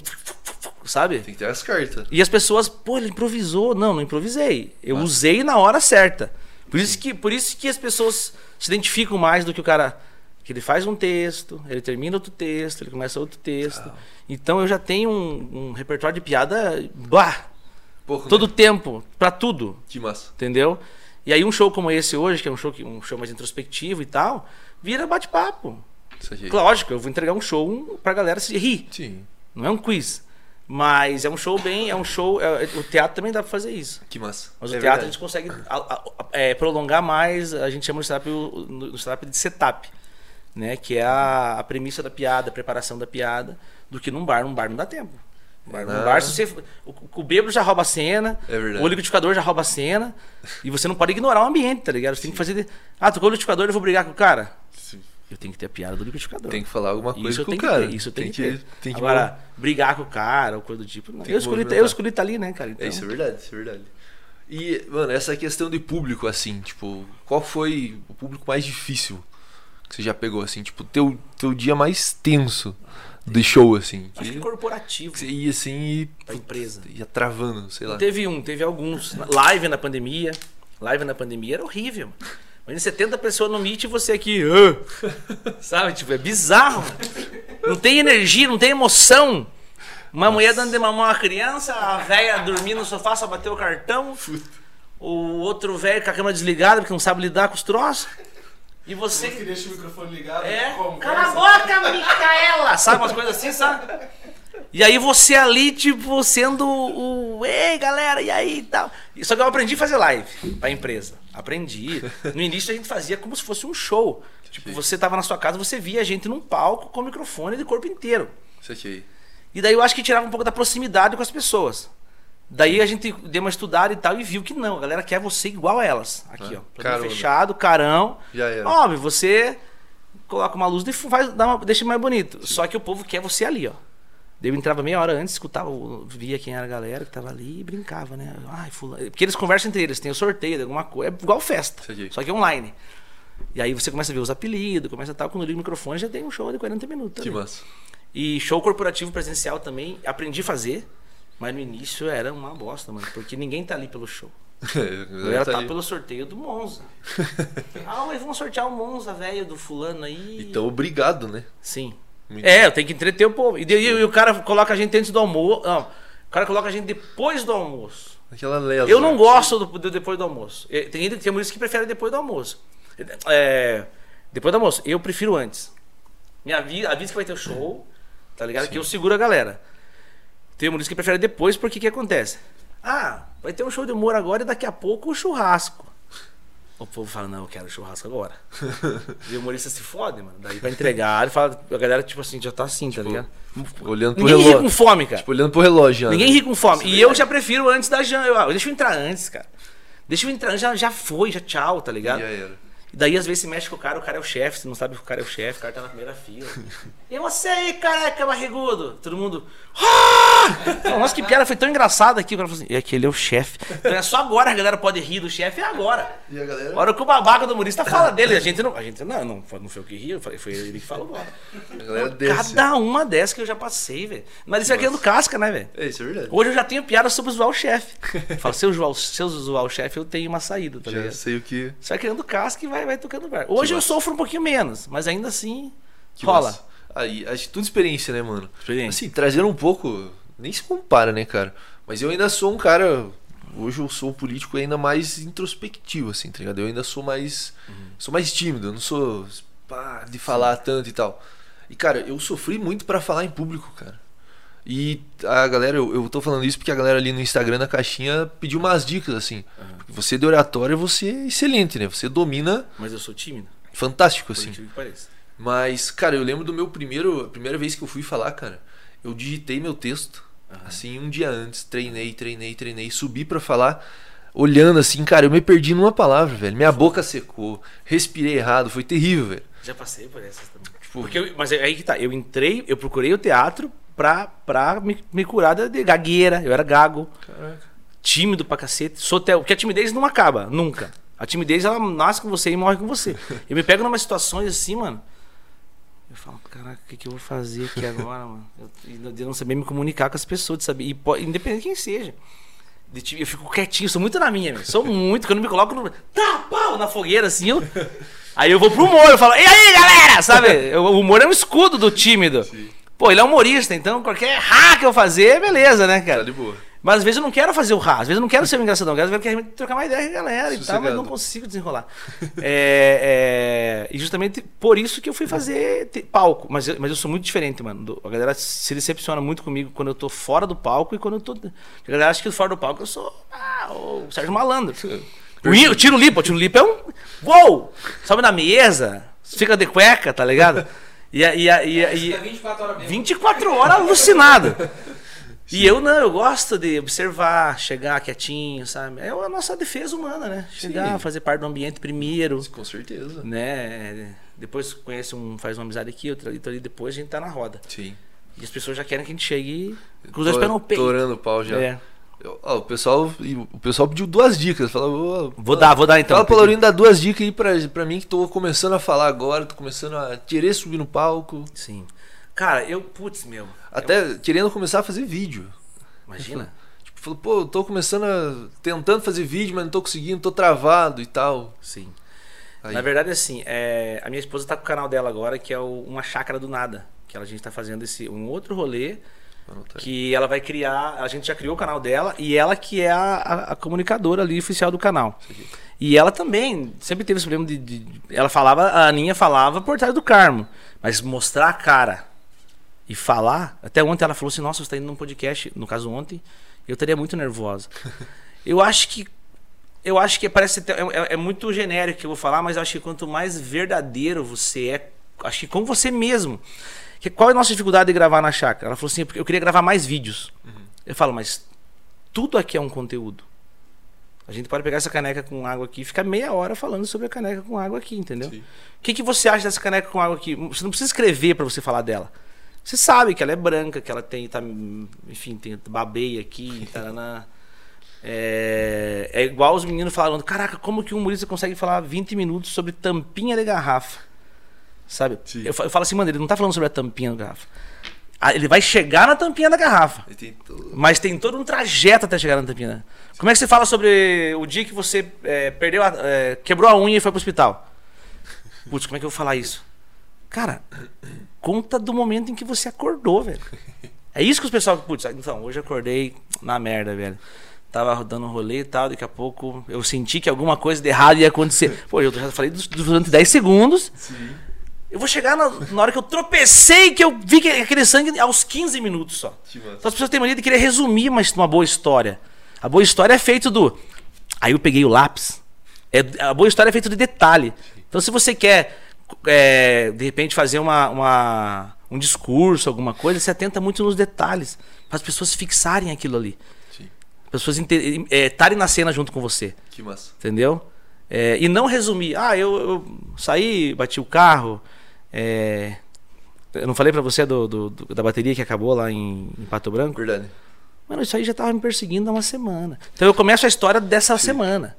Sabe? Tem que ter as cartas. E as pessoas, pô, ele improvisou. Não, não improvisei. Eu usei na hora certa. Por isso, que, por isso que as pessoas se identificam mais do que o cara. Que ele faz um texto, ele termina outro texto, ele começa outro texto. Ah. Então eu já tenho um, um repertório de piada. Bah! Todo né? tempo, para tudo. Que massa. Entendeu? E aí um show como esse hoje, que é um show, um show mais introspectivo e tal, vira bate-papo. Lógico, eu vou entregar um show pra galera se rir. Sim. Não é um quiz. Mas é um show bem. É um show. É, o teatro também dá pra fazer isso. Que massa. Mas é o teatro verdade. a gente consegue a, a, é, prolongar mais. A gente chama no no stand de setup. Né? Que é a, a premissa da piada, a preparação da piada, do que num bar. Num bar não dá tempo. Bar, num bar, se você, o, o bêbado já rouba a cena, é o liquidificador já rouba a cena, e você não pode ignorar o ambiente, tá ligado? Você Sim. tem que fazer. Ah, tocou o liquidificador, eu vou brigar com o cara. Sim eu tenho que ter a piada do liquidificador. Tem que falar alguma coisa isso com o cara. isso tem, tem que, ter. Tem que Agora, brigar com o cara ou coisa do tipo. Não. Eu, escolhi, eu escolhi estar tá ali, né, cara? Então... É, isso é verdade, isso é verdade. E, mano, essa questão de público, assim, tipo, qual foi o público mais difícil que você já pegou, assim? Tipo, teu, teu dia mais tenso de show, assim. Acho que, que corporativo. Você ia assim e. A empresa. Ia travando, sei lá. Teve um, teve alguns. Live na pandemia. Live na pandemia era horrível. Imagina 70 pessoas no Meet e você aqui. Uh, sabe? Tipo, é bizarro. Não tem energia, não tem emoção. Uma Nossa. mulher dando de mamão a criança, a velha dormindo no sofá, só bateu o cartão. O outro velho com a câmera desligada porque não sabe lidar com os troços. E você. que deixa o microfone ligado. É. Cala a boca, Micaela! Sabe umas coisas assim, sabe? E aí você ali, tipo, sendo o. Ei, galera, e aí e tal. Só que eu aprendi a fazer live pra empresa. Aprendi. No início a gente fazia como se fosse um show. Tipo, você tava na sua casa, você via a gente num palco com microfone de corpo inteiro. Isso E daí eu acho que tirava um pouco da proximidade com as pessoas. Daí a gente deu uma estudada e tal e viu que não, a galera quer você igual a elas. Aqui, ah, ó. Fechado, carão. Já era. Óbvio, você coloca uma luz e faz, dá uma, deixa mais bonito. Sim. Só que o povo quer você ali, ó. Eu entrava meia hora antes, escutava, via quem era a galera que tava ali e brincava, né? Ai, fulano. Porque eles conversam entre eles, tem o sorteio de alguma coisa. É igual festa, só que é online. E aí você começa a ver os apelidos, começa a tal, quando liga o microfone já tem um show de 40 minutos. Que massa. E show corporativo presencial também, aprendi a fazer, mas no início era uma bosta, mano, porque ninguém tá ali pelo show. Eu era tá, tá pelo sorteio do Monza. ah, mas vamos sortear o Monza, velho, do fulano aí. Então, obrigado, né? Sim. Muito é, eu tenho que entreter o povo. E, e, e, o cara coloca a gente antes do almoço. Não, o cara coloca a gente depois do almoço. Aquela lesa. Eu não gosto do, do depois do almoço. Tem, tem mulheres que preferem depois do almoço. É, depois do almoço. Eu prefiro antes. Me avisa, avisa que vai ter o show, tá ligado? Sim. Que eu seguro a galera. Tem mulheres que preferem depois, porque que acontece? Ah, vai ter um show de humor agora e daqui a pouco o churrasco. O povo fala, não, eu quero churrasco agora. e o humorista se fode, mano. Daí pra entregar, ele fala, a galera, tipo assim, já tá assim, tá ligado? Olhando pro Ninguém ri relógio. com fome, cara. Tipo, olhando pro relógio. Ninguém né? ri com fome. E eu já prefiro antes da janta. Eu, ah, deixa eu entrar antes, cara. Deixa eu entrar, já, já foi, já tchau, tá ligado? E daí, às vezes, você mexe com o cara, o cara é o chefe, você não sabe que o cara é o chefe, o cara tá na primeira fila. e você aí, careca barrigudo? Todo mundo. "Ah!" Nossa, que piada foi tão engraçada aqui. O cara falou assim: é que ele é o chefe. Então é só agora que a galera pode rir do chefe, é agora. E a galera? A hora que o babaca do humorista fala dele, a gente não. A gente não, não, foi- não foi eu que ri, eu falei, foi ele que falou agora. A galera desce. Cada uma dessas que eu já passei, velho. Mas isso aqui é do casca, né, velho? É, isso é verdade. Hoje eu já tenho piada sobre zoar o chefe. Falo, se eu zoar, o- se eu zoar o chefe, eu tenho uma saída, tá Já ligado? sei o que. Você vai criando casca e vai, vai tocando bar. Hoje eu massa. sofro um pouquinho menos, mas ainda assim que rola. massa. Aí, acho que tudo experiência, né, mano? Experiência. Assim, trazendo um pouco. Nem se compara, né, cara? Mas eu ainda sou um cara. Hoje eu sou um político ainda mais introspectivo, assim, tá ligado? Eu ainda sou mais. Sou mais tímido, eu não sou pá, de falar tanto e tal. E, cara, eu sofri muito pra falar em público, cara. E a galera, eu, eu tô falando isso porque a galera ali no Instagram, na caixinha, pediu umas dicas, assim. Porque Você de oratória, você é excelente, né? Você domina Mas eu sou tímido, fantástico, assim. que pareça. Mas, cara, eu lembro do meu primeiro. A primeira vez que eu fui falar, cara, eu digitei meu texto. Assim, um dia antes. Treinei, treinei, treinei. Subi pra falar. Olhando assim, cara, eu me perdi numa palavra, velho. Minha boca secou. Respirei errado. Foi terrível, velho. Já passei por essas também. Tipo, Porque eu- mas aí que tá, eu entrei, eu procurei o teatro pra, pra me, me curar de- gagueira, eu era gago, Caraca. tímido pra cacete. Sou até, porque a timidez não acaba, nunca. A timidez ela nasce com você e morre com você. Eu me pego em umas situações assim, mano. Eu falo, caraca, o que, que eu vou fazer aqui agora, mano? Eu, de não saber me comunicar com as pessoas, de saber, e, independente de quem seja. De Eu fico quietinho, sou muito na minha, meu. Sou muito, quando eu me coloco no. Tá, pau, na fogueira, assim, eu. Aí eu vou pro humor, eu falo, e aí, galera? Sabe? Eu- O humor é um escudo do tímido. Pô, ele é humorista, então qualquer hack que eu fazer, beleza, né, cara? Tá de boa. Mas às vezes eu não quero fazer o rá, às vezes eu não quero ser um engraçadão, às vezes eu quero trocar uma ideia com a galera e tal, mas Sossegado. não consigo desenrolar. É, é, e justamente por isso que eu fui fazer te- palco. Mas eu, mas eu sou muito diferente, mano. Do- A galera se decepciona muito comigo quando eu tô fora do palco e quando eu tô. A galera acha que fora do palco eu sou ah, o Sérgio Malandro. O, tiro lipa, o tiro lipa é um. Uou! Sobe na mesa, fica de cueca, tá ligado? E, e, e, e, Fica 24 horas mesmo. 24 horas alucinado. E eu não, eu gosto de observar, chegar quietinho, sabe? É a nossa defesa humana, né? Chegar, Sim. fazer parte do ambiente primeiro, Com certeza. né? Depois conhece um, faz uma amizade aqui, outra ali, outra ali, depois a gente tá na roda. Sim. E as pessoas já querem que a gente chegue os dois Tô- pés no peito. Torando o pau já. É. Eu- ó, o, pessoal, e o pessoal pediu duas dicas. Falou, ô, Vou dar, vou dar então. Fala pro Laurinho dar duas dicas aí pra, pra mim que tô começando a falar agora, tô começando a querer subir no palco. Sim. Cara, eu, putz, meu. Até querendo começar a fazer vídeo. Imagina. Tipo, falou, pô, eu tô começando a. tentando fazer vídeo, mas não tô conseguindo, tô travado e tal. Sim. Aí. Na verdade, assim, é, a minha esposa tá com o canal dela agora, que é o Uma Chácara do Nada. Que a gente tá fazendo esse, um outro rolê que ela vai criar. A gente já criou o canal dela e ela que é a, a- a comunicadora ali oficial do canal. E ela também sempre teve esse problema de, de- Ela falava, a Aninha falava por trás do Carmo. Mas mostrar a cara e falar. Até ontem ela falou assim: Nossa, você está indo num podcast, no caso ontem, eu estaria muito nervosa. eu acho que. Eu acho que parece é, é- é muito genérico que eu vou falar, mas eu acho que quanto mais verdadeiro você é, acho que com você mesmo. Que, qual é a nossa dificuldade de gravar na chácara? Ela falou assim: porque eu queria gravar mais vídeos. Eu falo, mas tudo aqui é um conteúdo. A gente pode pegar essa caneca com água aqui e ficar meia hora falando sobre a caneca com água aqui, entendeu? O que, que você acha dessa caneca com água aqui? Você não precisa escrever para você falar dela. Você sabe que ela é branca, que ela tem, tá, enfim, tem babeia aqui, taraná. É, é igual os meninos falando, caraca, como que um humorista consegue falar 20 minutos sobre tampinha de garrafa? Sabe? Sim. Eu, eu falo assim, mano, ele não tá falando sobre a tampinha da garrafa. Ah, Ele vai chegar na tampinha da garrafa. Tem todo- Mas tem todo um trajeto até chegar na tampinha. Como é que você fala sobre o dia que você é, perdeu a- é, quebrou a unha e foi pro hospital? Putz, como é que eu vou falar isso? Cara, conta do momento em que você acordou, velho. É isso que os pessoal. Putz, então, hoje eu acordei na merda, velho. Tava dando um rolê e tal, daqui a pouco eu senti que alguma coisa de errado ia acontecer. Pô, eu já falei durante 10 segundos. Eu vou chegar na, na hora que eu tropecei, que eu vi que aquele sangue aos 15 minutos só. Que massa. Então as pessoas têm mania de querer resumir mas uma boa história. A boa história é feita do. Aí eu peguei o lápis É, a boa história é feita de detalhe. Então, se você quer, é, de repente, fazer uma, uma, um discurso, alguma coisa, você atenta muito nos detalhes. Para as pessoas fixarem aquilo ali. Sim. As pessoas estarem é, na cena junto com você. Que massa. Entendeu? É, e não resumir. Ah, eu, eu saí, bati o carro. É, eu não falei para você do, do, do, da bateria que acabou lá em, em Pato Branco? Verdade. Mano, isso aí já tava me perseguindo há uma semana. Então eu começo a história dessa Sim. semana.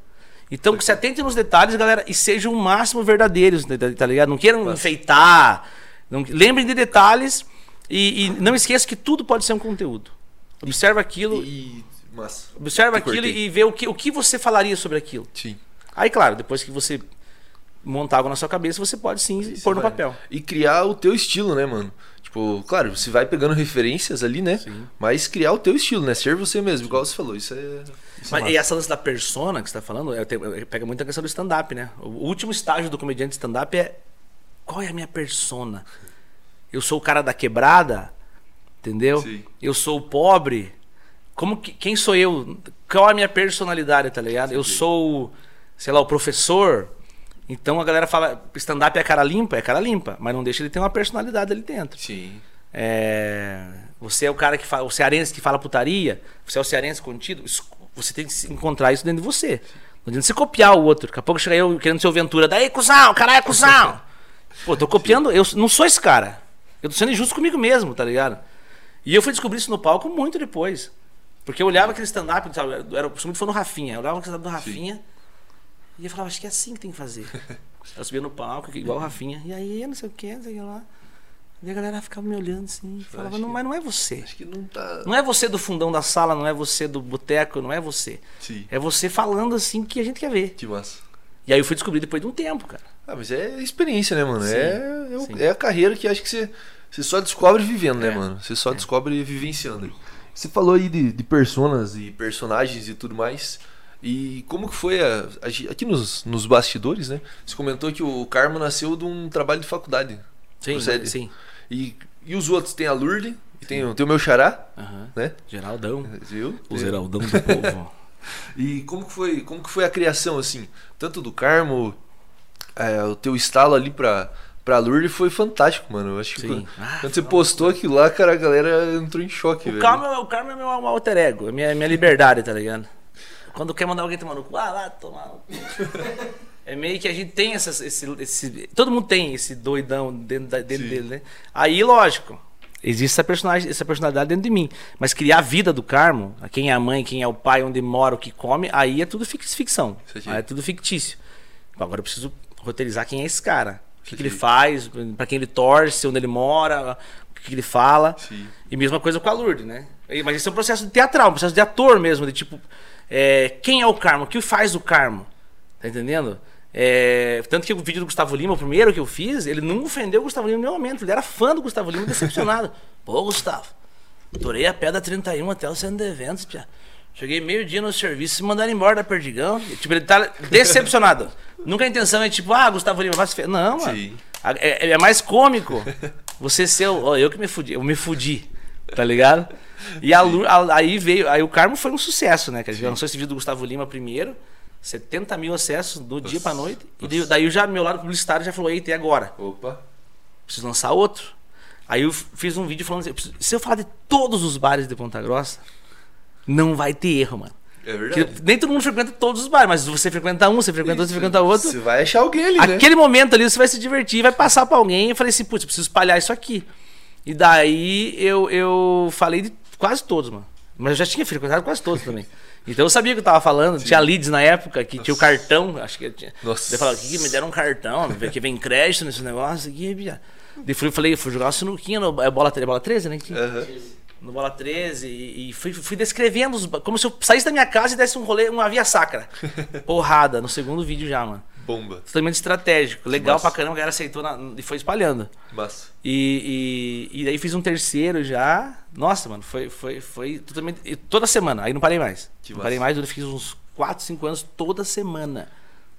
Então, se atente nos detalhes, galera, e sejam o máximo verdadeiros, tá, tá ligado? Não queiram Nossa. enfeitar. Não, lembrem de detalhes e, e, não esqueça que tudo pode ser um conteúdo. Observa aquilo. E, mas, observa aquilo e vê o que, o que você falaria sobre aquilo. Sim. Aí, claro, depois que você montar algo na sua cabeça, você pode sim pôr no vai. papel. E criar o teu estilo, né, mano? Tipo, claro, você vai pegando referências ali, né? Sim. Mas criar o teu estilo, né? Ser você mesmo, igual você falou. Isso é. Isso é Mas, é e essa lance da persona que você tá falando, é, é, pega muito a questão do stand-up, né? O último estágio do comediante stand-up é qual é a minha persona? Eu sou o cara da quebrada, entendeu? Sim. Eu sou o pobre. Como que, quem sou eu? Qual é a minha personalidade, tá ligado? Sim. Eu sou, sei lá, o professor então a galera fala, stand-up é cara limpa? É cara limpa, mas não deixa ele ter uma personalidade ali dentro. Sim. É, você é o cara que fala, o cearense que fala putaria, você é o cearense contido, você tem que encontrar isso dentro de você. Não adianta você copiar o outro. Daqui a pouco chega eu querendo ser o Ventura. Daí, cuzão, caralho, cuzão. Pô, tô copiando, eu não sou esse cara. Eu tô sendo injusto comigo mesmo, tá ligado? E eu fui descobrir isso no palco muito depois. Porque eu olhava aquele stand-up, eu era muito fã do Rafinha. Eu olhava aquele stand-up do Rafinha. Sim. E eu falava, acho que é assim que tem que fazer. eu subia no palco, igual o Rafinha, e aí, não sei o que, não sei o que lá. E a galera ficava me olhando assim, falava, não, mas não é você. Acho que não tá. Não é você do fundão da sala, não é você do boteco, não é você. Sim. É você falando assim que a gente quer ver. Que massa. E aí eu fui descobrir depois de um tempo, cara. Ah, mas é experiência, né, mano? Sim, é, é, é, a carreira que acho que você, você só descobre vivendo, né, é. mano? Você só é. descobre vivenciando. Você falou aí de, de personas e personagens e tudo mais. E como que foi a, a, aqui nos, nos bastidores, né? Você comentou que o Carmo nasceu de um trabalho de faculdade. Sim, procede. sim. E, e os outros tem a Lourdes, e tem, tem o meu xará, uhum. né? Geraldão. Viu? O Geraldão do povo. e como que foi, como que foi a criação assim, tanto do Carmo, é, o teu estalo ali para pra Lourdes foi fantástico, mano. Eu acho que Sim. quando, ah, quando você postou aquilo lá, cara, a galera entrou em choque, o velho. Carmo, o Carmo é meu alter ego, é minha, minha liberdade, tá ligado? Quando quer mandar alguém tomar no cu, ah, lá, tomar no cu. É meio que a gente tem essas, esse, esse. Todo mundo tem esse doidão dentro, da, dentro dele, né? Aí, lógico, existe essa, personagem, essa personalidade dentro de mim. Mas criar a vida do Carmo, quem é a mãe, quem é o pai, onde mora, o que come, aí é tudo ficção. Aí é tudo fictício. Agora eu preciso roteirizar quem é esse cara. O que, que ele faz, para quem ele torce, onde ele mora, o que, que ele fala. Sim. E mesma coisa com a Lourdes, né? Mas isso é um processo teatral, um processo de ator mesmo, de tipo, é, quem é o Carmo? O que faz o Carmo? Tá entendendo? É, tanto que o vídeo do Gustavo Lima, o primeiro que eu fiz, ele não ofendeu o Gustavo Lima em nenhum momento. Ele era fã do Gustavo Lima, decepcionado. Pô, Gustavo, torei a pedra 31 até o centro de eventos, pia. Cheguei meio-dia no serviço e mandaram embora da Perdigão. E, tipo, ele tá decepcionado. Nunca a intenção é tipo, ah, Gustavo Lima, vai se fe... Não, mano. É, é, mais cômico você ser. Ó, eu que me fudi. Eu me fudi. Tá ligado? E a, a, aí veio. Aí o Carmo foi um sucesso, né? Que a gente lançou esse vídeo do Gustavo Lima primeiro. 70 mil acessos do dia pra noite. E daí já meu lado publicitário já falou, eita, e agora? Opa. Preciso lançar outro. Aí eu fiz um vídeo falando assim, se eu falar de todos os bares de Ponta Grossa, não vai ter erro, mano. É verdade. Porque nem todo mundo frequenta todos os bares, mas você frequenta um, você frequenta outro, você frequenta outro. Você vai achar alguém ali, né? Aquele momento ali você vai se divertir, vai passar pra alguém. Eu falei assim, putz, eu preciso espalhar isso aqui. E daí eu, eu falei de quase todos, mano. Mas eu já tinha frequentado quase todos também. Então eu sabia o que eu tava falando. Sim. Tinha leads na época que Nossa. tinha o cartão. Acho que tinha. Nossa. Eu falava, que me deram um cartão, que vem crédito nesse negócio aqui, Bia. Daí fui, falei, fui jogar uma sinuquinha no é bola, é bola 13, né? Uhum. No bola 13 e, e fui, fui, descrevendo os, como se eu saísse da minha casa e desse um rolê, uma via sacra. Porrada, no segundo vídeo já, mano. Bomba. Totalmente estratégico. Legal Massa. pra caramba, a galera aceitou na, e foi espalhando. Massa. E, e, e daí fiz um terceiro já. Nossa, mano, foi, foi, foi totalmente. Toda semana, aí não parei mais. Que não massa. parei mais, eu fiz uns 4, 5 anos toda semana.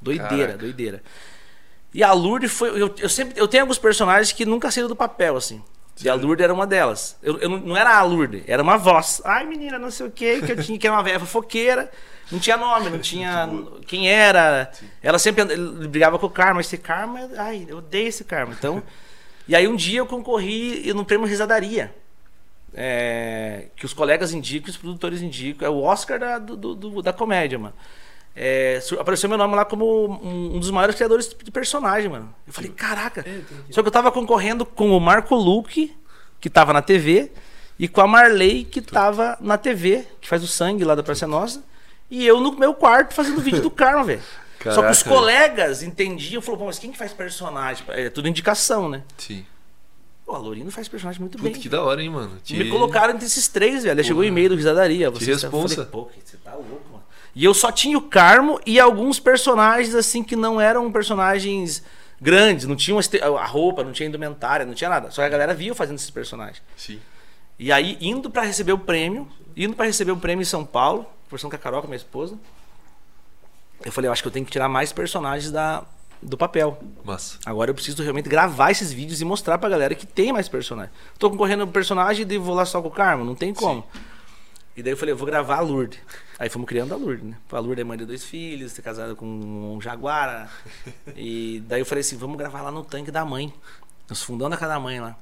Doideira, Caraca. doideira. E a Lourdes foi. Eu, eu, sempre, eu tenho alguns personagens que nunca saíram do papel, assim. E a Lourdes era uma delas. Eu, eu não, não era a Lourdes, era uma voz. Ai, menina, não sei o que, que eu tinha, que era uma velha fofoqueira. Não tinha nome, não tinha quem era. Ela sempre brigava com o Karma. Esse Karma, ai, eu odeio esse Karma. Então, e aí um dia eu concorri no prêmio Risadaria. É, que os colegas indicam, os produtores indicam. É o Oscar da, do- do- da comédia, mano. É, apareceu meu nome lá como um, dos maiores criadores de personagem, mano. Eu falei, caraca. Só que eu tava concorrendo com o Marco Luque, que tava na TV, e com a Marley, que tava na TV, que faz o sangue lá da Praça Nossa. E eu no meu quarto fazendo vídeo do Karma, velho. Só que os colegas entendiam, falou, pô, mas quem que faz personagem? É tudo indicação, né? Sim. Pô, a Lorino faz personagem muito Puta, bem. que da hora, hein, mano? Te- Me colocaram entre esses três, velho. Aí chegou o e-mail do Risadaria. Você responsa. Eu falei, pô, você tá louco, mano. E eu só tinha o Carmo e alguns personagens, assim, que não eram personagens grandes. Não tinham a roupa, não tinha indumentária, não tinha nada. Só que a galera via eu fazendo esses personagens. Sim. E aí, indo pra receber o prêmio, indo pra receber o prêmio em São Paulo, conversando com a Carol, com a minha esposa, eu falei, eu acho que eu tenho que tirar mais personagens da, do papel. Massa. Agora eu preciso realmente gravar esses vídeos e mostrar pra galera que tem mais personagem. Tô concorrendo com personagem e vou lá só com o Carmo, não tem como. E daí eu falei, eu vou gravar a Lourdes. Aí fomos criando a Lourdes, né? A Lourdes é mãe de dois filhos, ter casado com um jaguara. E daí eu falei assim, vamos gravar lá no tanque da mãe. Nos fundão da casa da mãe lá.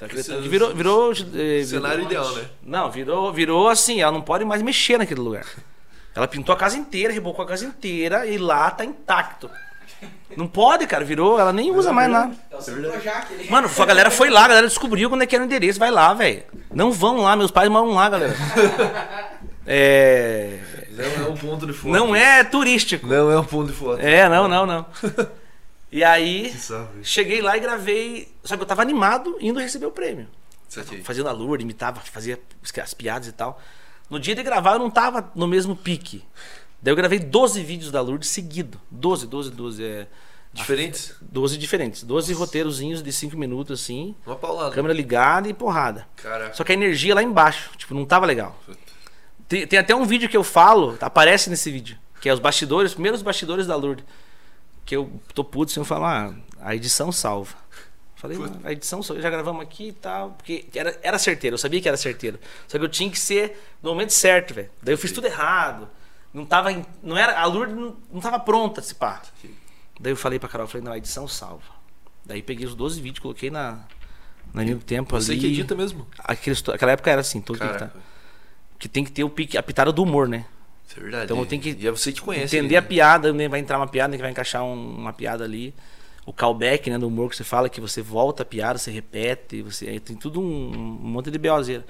Tanque virou, virou, eh, Cenário virou- ideal, né? Não, virou, virou assim, ela não pode mais mexer naquele lugar. Ela pintou a casa inteira, rebocou a casa inteira e lá tá intacto. Não pode, cara, virou, ela nem usa mais nada. É Projac ali. Mano, a galera foi lá, a galera descobriu quando é que era o endereço, vai lá, velho. Não vão lá, meus pais vão lá, galera. É. Não é um ponto de foto. Não é turístico. Não é um ponto de foto. É, não, não, não. E aí, cheguei lá e gravei. Só que eu tava animado indo receber o prêmio. Fazendo a Lourdes, imitava, fazia as piadas e tal. No dia de gravar eu não tava no mesmo pique. Daí eu gravei 12 vídeos da Lourdes seguido. 12, 12, 12. É, Diferentes? 12 diferentes. 12 roteirozinhos de 5 minutos assim. Uma paulada. Câmera ligada e porrada. Caraca. Só que a energia lá embaixo, tipo, não tava legal. Tem, tem até um vídeo que eu falo, aparece nesse vídeo, que é os bastidores, os primeiros bastidores da Lourdes. Que eu tô puto sem eu falar, ah, a edição salva. Falei, não, a edição salva, já gravamos aqui e tal, porque era, era certeiro, eu sabia que era certeiro. Só que eu tinha que ser no momento certo, velho. Daí eu fiz tudo errado. Não tava, não era, a Lourdes não, não tava pronta, se pá. Daí eu falei pra Carol, falei, não, a edição salva. Daí peguei os 12 vídeos, coloquei na, na linha do tempo Você ali. que edita mesmo. Aqueles, aquela época era assim, todo que tá. Que tem que ter o pique, a pitada do humor, né? É verdade. Então eu tenho que E é você que conhece. Entender ele, a né? piada, né? vai entrar uma piada, que vai encaixar um- uma piada ali. O callback, né, do humor que você fala, que você volta a piada, você repete, você aí tem tudo um, um monte de beozeira.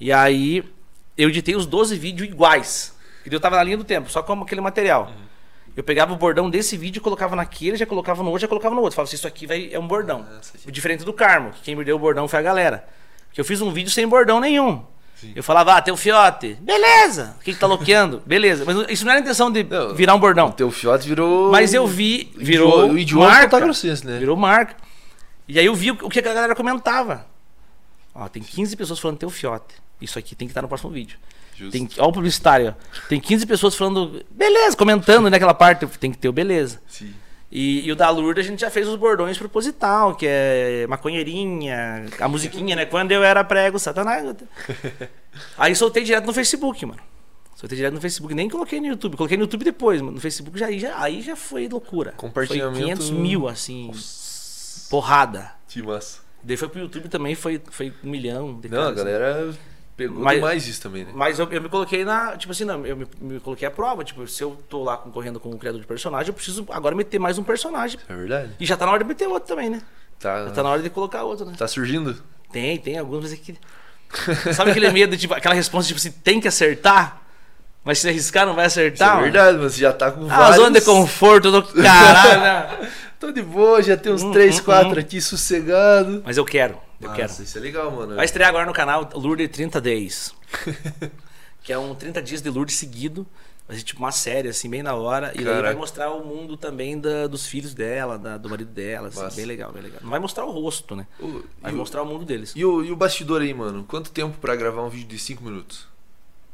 E aí eu editei os 12 vídeos iguais. E eu tava na linha do tempo, só como aquele material. Uhum. Eu pegava o bordão desse vídeo, colocava naquele, já colocava no outro, já colocava no outro. Falava assim, isso aqui vai, é um bordão. Ah, isso aqui. Diferente do Carmo, que quem me deu o bordão foi a galera. Que eu fiz um vídeo sem bordão nenhum. Sim. Eu falava, ah, tem o fiote. Beleza. O que, que tá loqueando? Beleza. Mas isso não era a intenção de Não, virar um bordão. O teu fiote virou. Mas eu vi, virou o idioma marca, né? Virou marca. E aí eu vi o que a galera comentava. Ó, tem 15 pessoas falando teu fiote. Isso aqui tem que estar no próximo vídeo. Justo. Tem, ó o publicitário. ó. Tem 15 pessoas falando beleza, comentando naquela parte. Tem que ter o beleza. Sim. E, e o da Lourdes a gente já fez os bordões proposital, que é maconheirinha, a musiquinha, né? Quando eu era prego, satanás. Aí soltei direto no Facebook, mano. Soltei direto no Facebook, nem coloquei no YouTube. Coloquei no YouTube depois, mano. No Facebook já, aí já, aí já foi loucura. Compartilhamento- Foi 500 mil, assim, porrada. Que massa. Daí foi pro YouTube também, foi, foi um milhão. De Não, caras, a galera pegou Mas- demais isso também, né? mas eu, eu me coloquei na. Tipo assim, não, eu me, me coloquei à prova. Tipo, se eu tô lá concorrendo com um criador de personagem, eu preciso agora meter mais um personagem. É verdade. E já tá na hora de meter outro também, né? Tá, Já tá na hora de colocar outro, né? tá surgindo? Tem, tem alguns, mas é que. Sabe aquele medo, tipo, aquela resposta, tipo assim, tem que acertar? Mas se arriscar, não vai Isso acertar? é mano? verdade, mas já tá com Ah, vários... zona de conforto do caralho, né? Tô de boa, já tem uns Hum, 3, hum, 4 hum. aqui sossegado. Mas eu quero, eu Nossa, quero. isso é legal, mano. Vai estrear agora no canal Lourdes 30 Days. que é um 30 dias de Lourdes seguido. Vai ser tipo uma série, assim, bem na hora. E daí Caraca. vai mostrar o mundo também da- dos filhos dela, da- do marido dela. assim, bem legal, bem legal. Não vai mostrar o rosto, né? O- Vai e, o, mostrar o mundo deles. e, o, e o bastidor aí, mano? Quanto tempo pra gravar um vídeo de 5 minutos?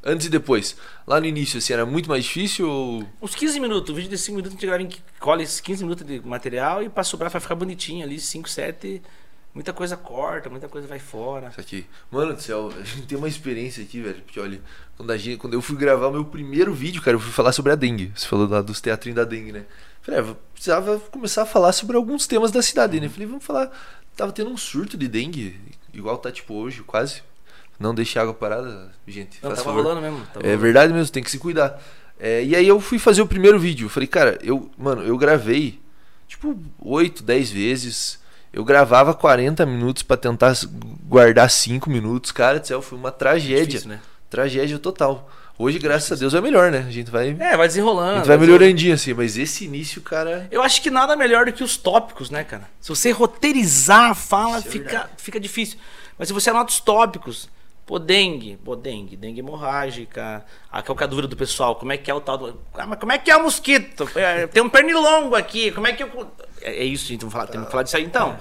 Antes e depois. Lá no início, assim, era muito mais difícil ou... Uns 15 minutos, o vídeo de 5 minutos a gente grava em colhe esses 15 minutos de material e pra sobrar vai ficar bonitinho ali, 5, 7. Muita coisa corta, muita coisa vai fora. Isso aqui. Mano do céu, a gente tem uma experiência aqui, velho. Porque olha, quando, a gente, quando eu fui gravar o meu primeiro vídeo, cara, eu fui falar sobre a dengue. Você falou lá dos teatrinhos da dengue, né? Falei, ah, precisava começar a falar sobre alguns temas da cidade, né? Falei, vamos falar. Tava tendo um surto de dengue, igual tá tipo hoje, quase. Não deixe água parada, gente. Não, tava favor. rolando mesmo. tava É rolando. verdade mesmo, tem que se cuidar. É, e aí eu fui fazer o primeiro vídeo. Falei, cara, eu, mano, eu gravei tipo 8, 10 vezes. Eu gravava 40 minutos pra tentar guardar 5 minutos. Cara do céu, foi uma tragédia. Difícil, né? Tragédia total. Hoje, graças a Deus, é melhor, né? A gente vai, É, vai desenrolando. a gente vai melhorandinho assim, mas esse início, cara. Eu acho que nada melhor do que os tópicos, né, cara? Se você roteirizar a fala, Isso é fica, fica difícil. Mas se você anota os tópicos, pô, dengue, pô, dengue, dengue hemorrágica, a qual que é a dúvida do pessoal, como é que é o tal do. Ah, mas como é que é o mosquito? É, Tem um pernilongo aqui, como é que eu. É, é isso, gente, vamos falar, temos que falar disso aí então.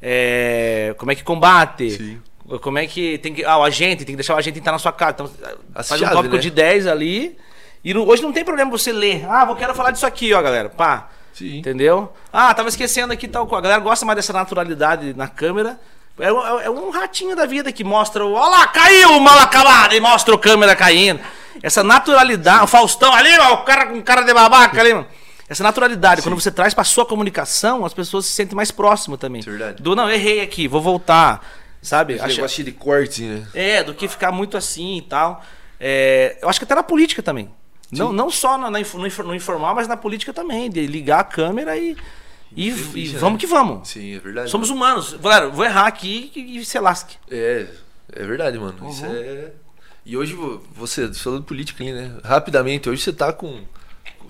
É, como é que combate? Sim. Como é que tem que. Ah, o agente, tem que deixar o agente entrar na sua casa. Então, As faz um chave, tópico né? de 10 ali. E não- hoje não tem problema você ler. Ah, vou quero falar disso aqui, ó, galera. Pá. Sim. Entendeu? Ah, tava esquecendo aqui tal coisa. A galera gosta mais dessa naturalidade na câmera. É, um- é um ratinho da vida que mostra o. Olha lá, caiu o mal acabado! E mostra o câmera caindo. Essa naturalidade. O Faustão ali, ó, o cara com cara de babaca ali, mano. Essa naturalidade, quando você traz pra sua comunicação, as pessoas se sentem mais próximas também. Isso é verdade. Do não, errei aqui, vou voltar. Sabe? Esse Acho- negócio de corte, né? é, do que ficar muito assim e tal. É, eu acho que até na política também. Não, não só na- na no, no informal, mas na política também. De ligar a câmera e, e, e Ficha, vamos né? que vamos. Sim, é verdade. Somos humanos. Galera, vou errar aqui e, se lasque. É, é verdade, mano. Uhum. Isso é. E hoje vo- você, falando de política aí, né? Rapidamente, hoje você tá com.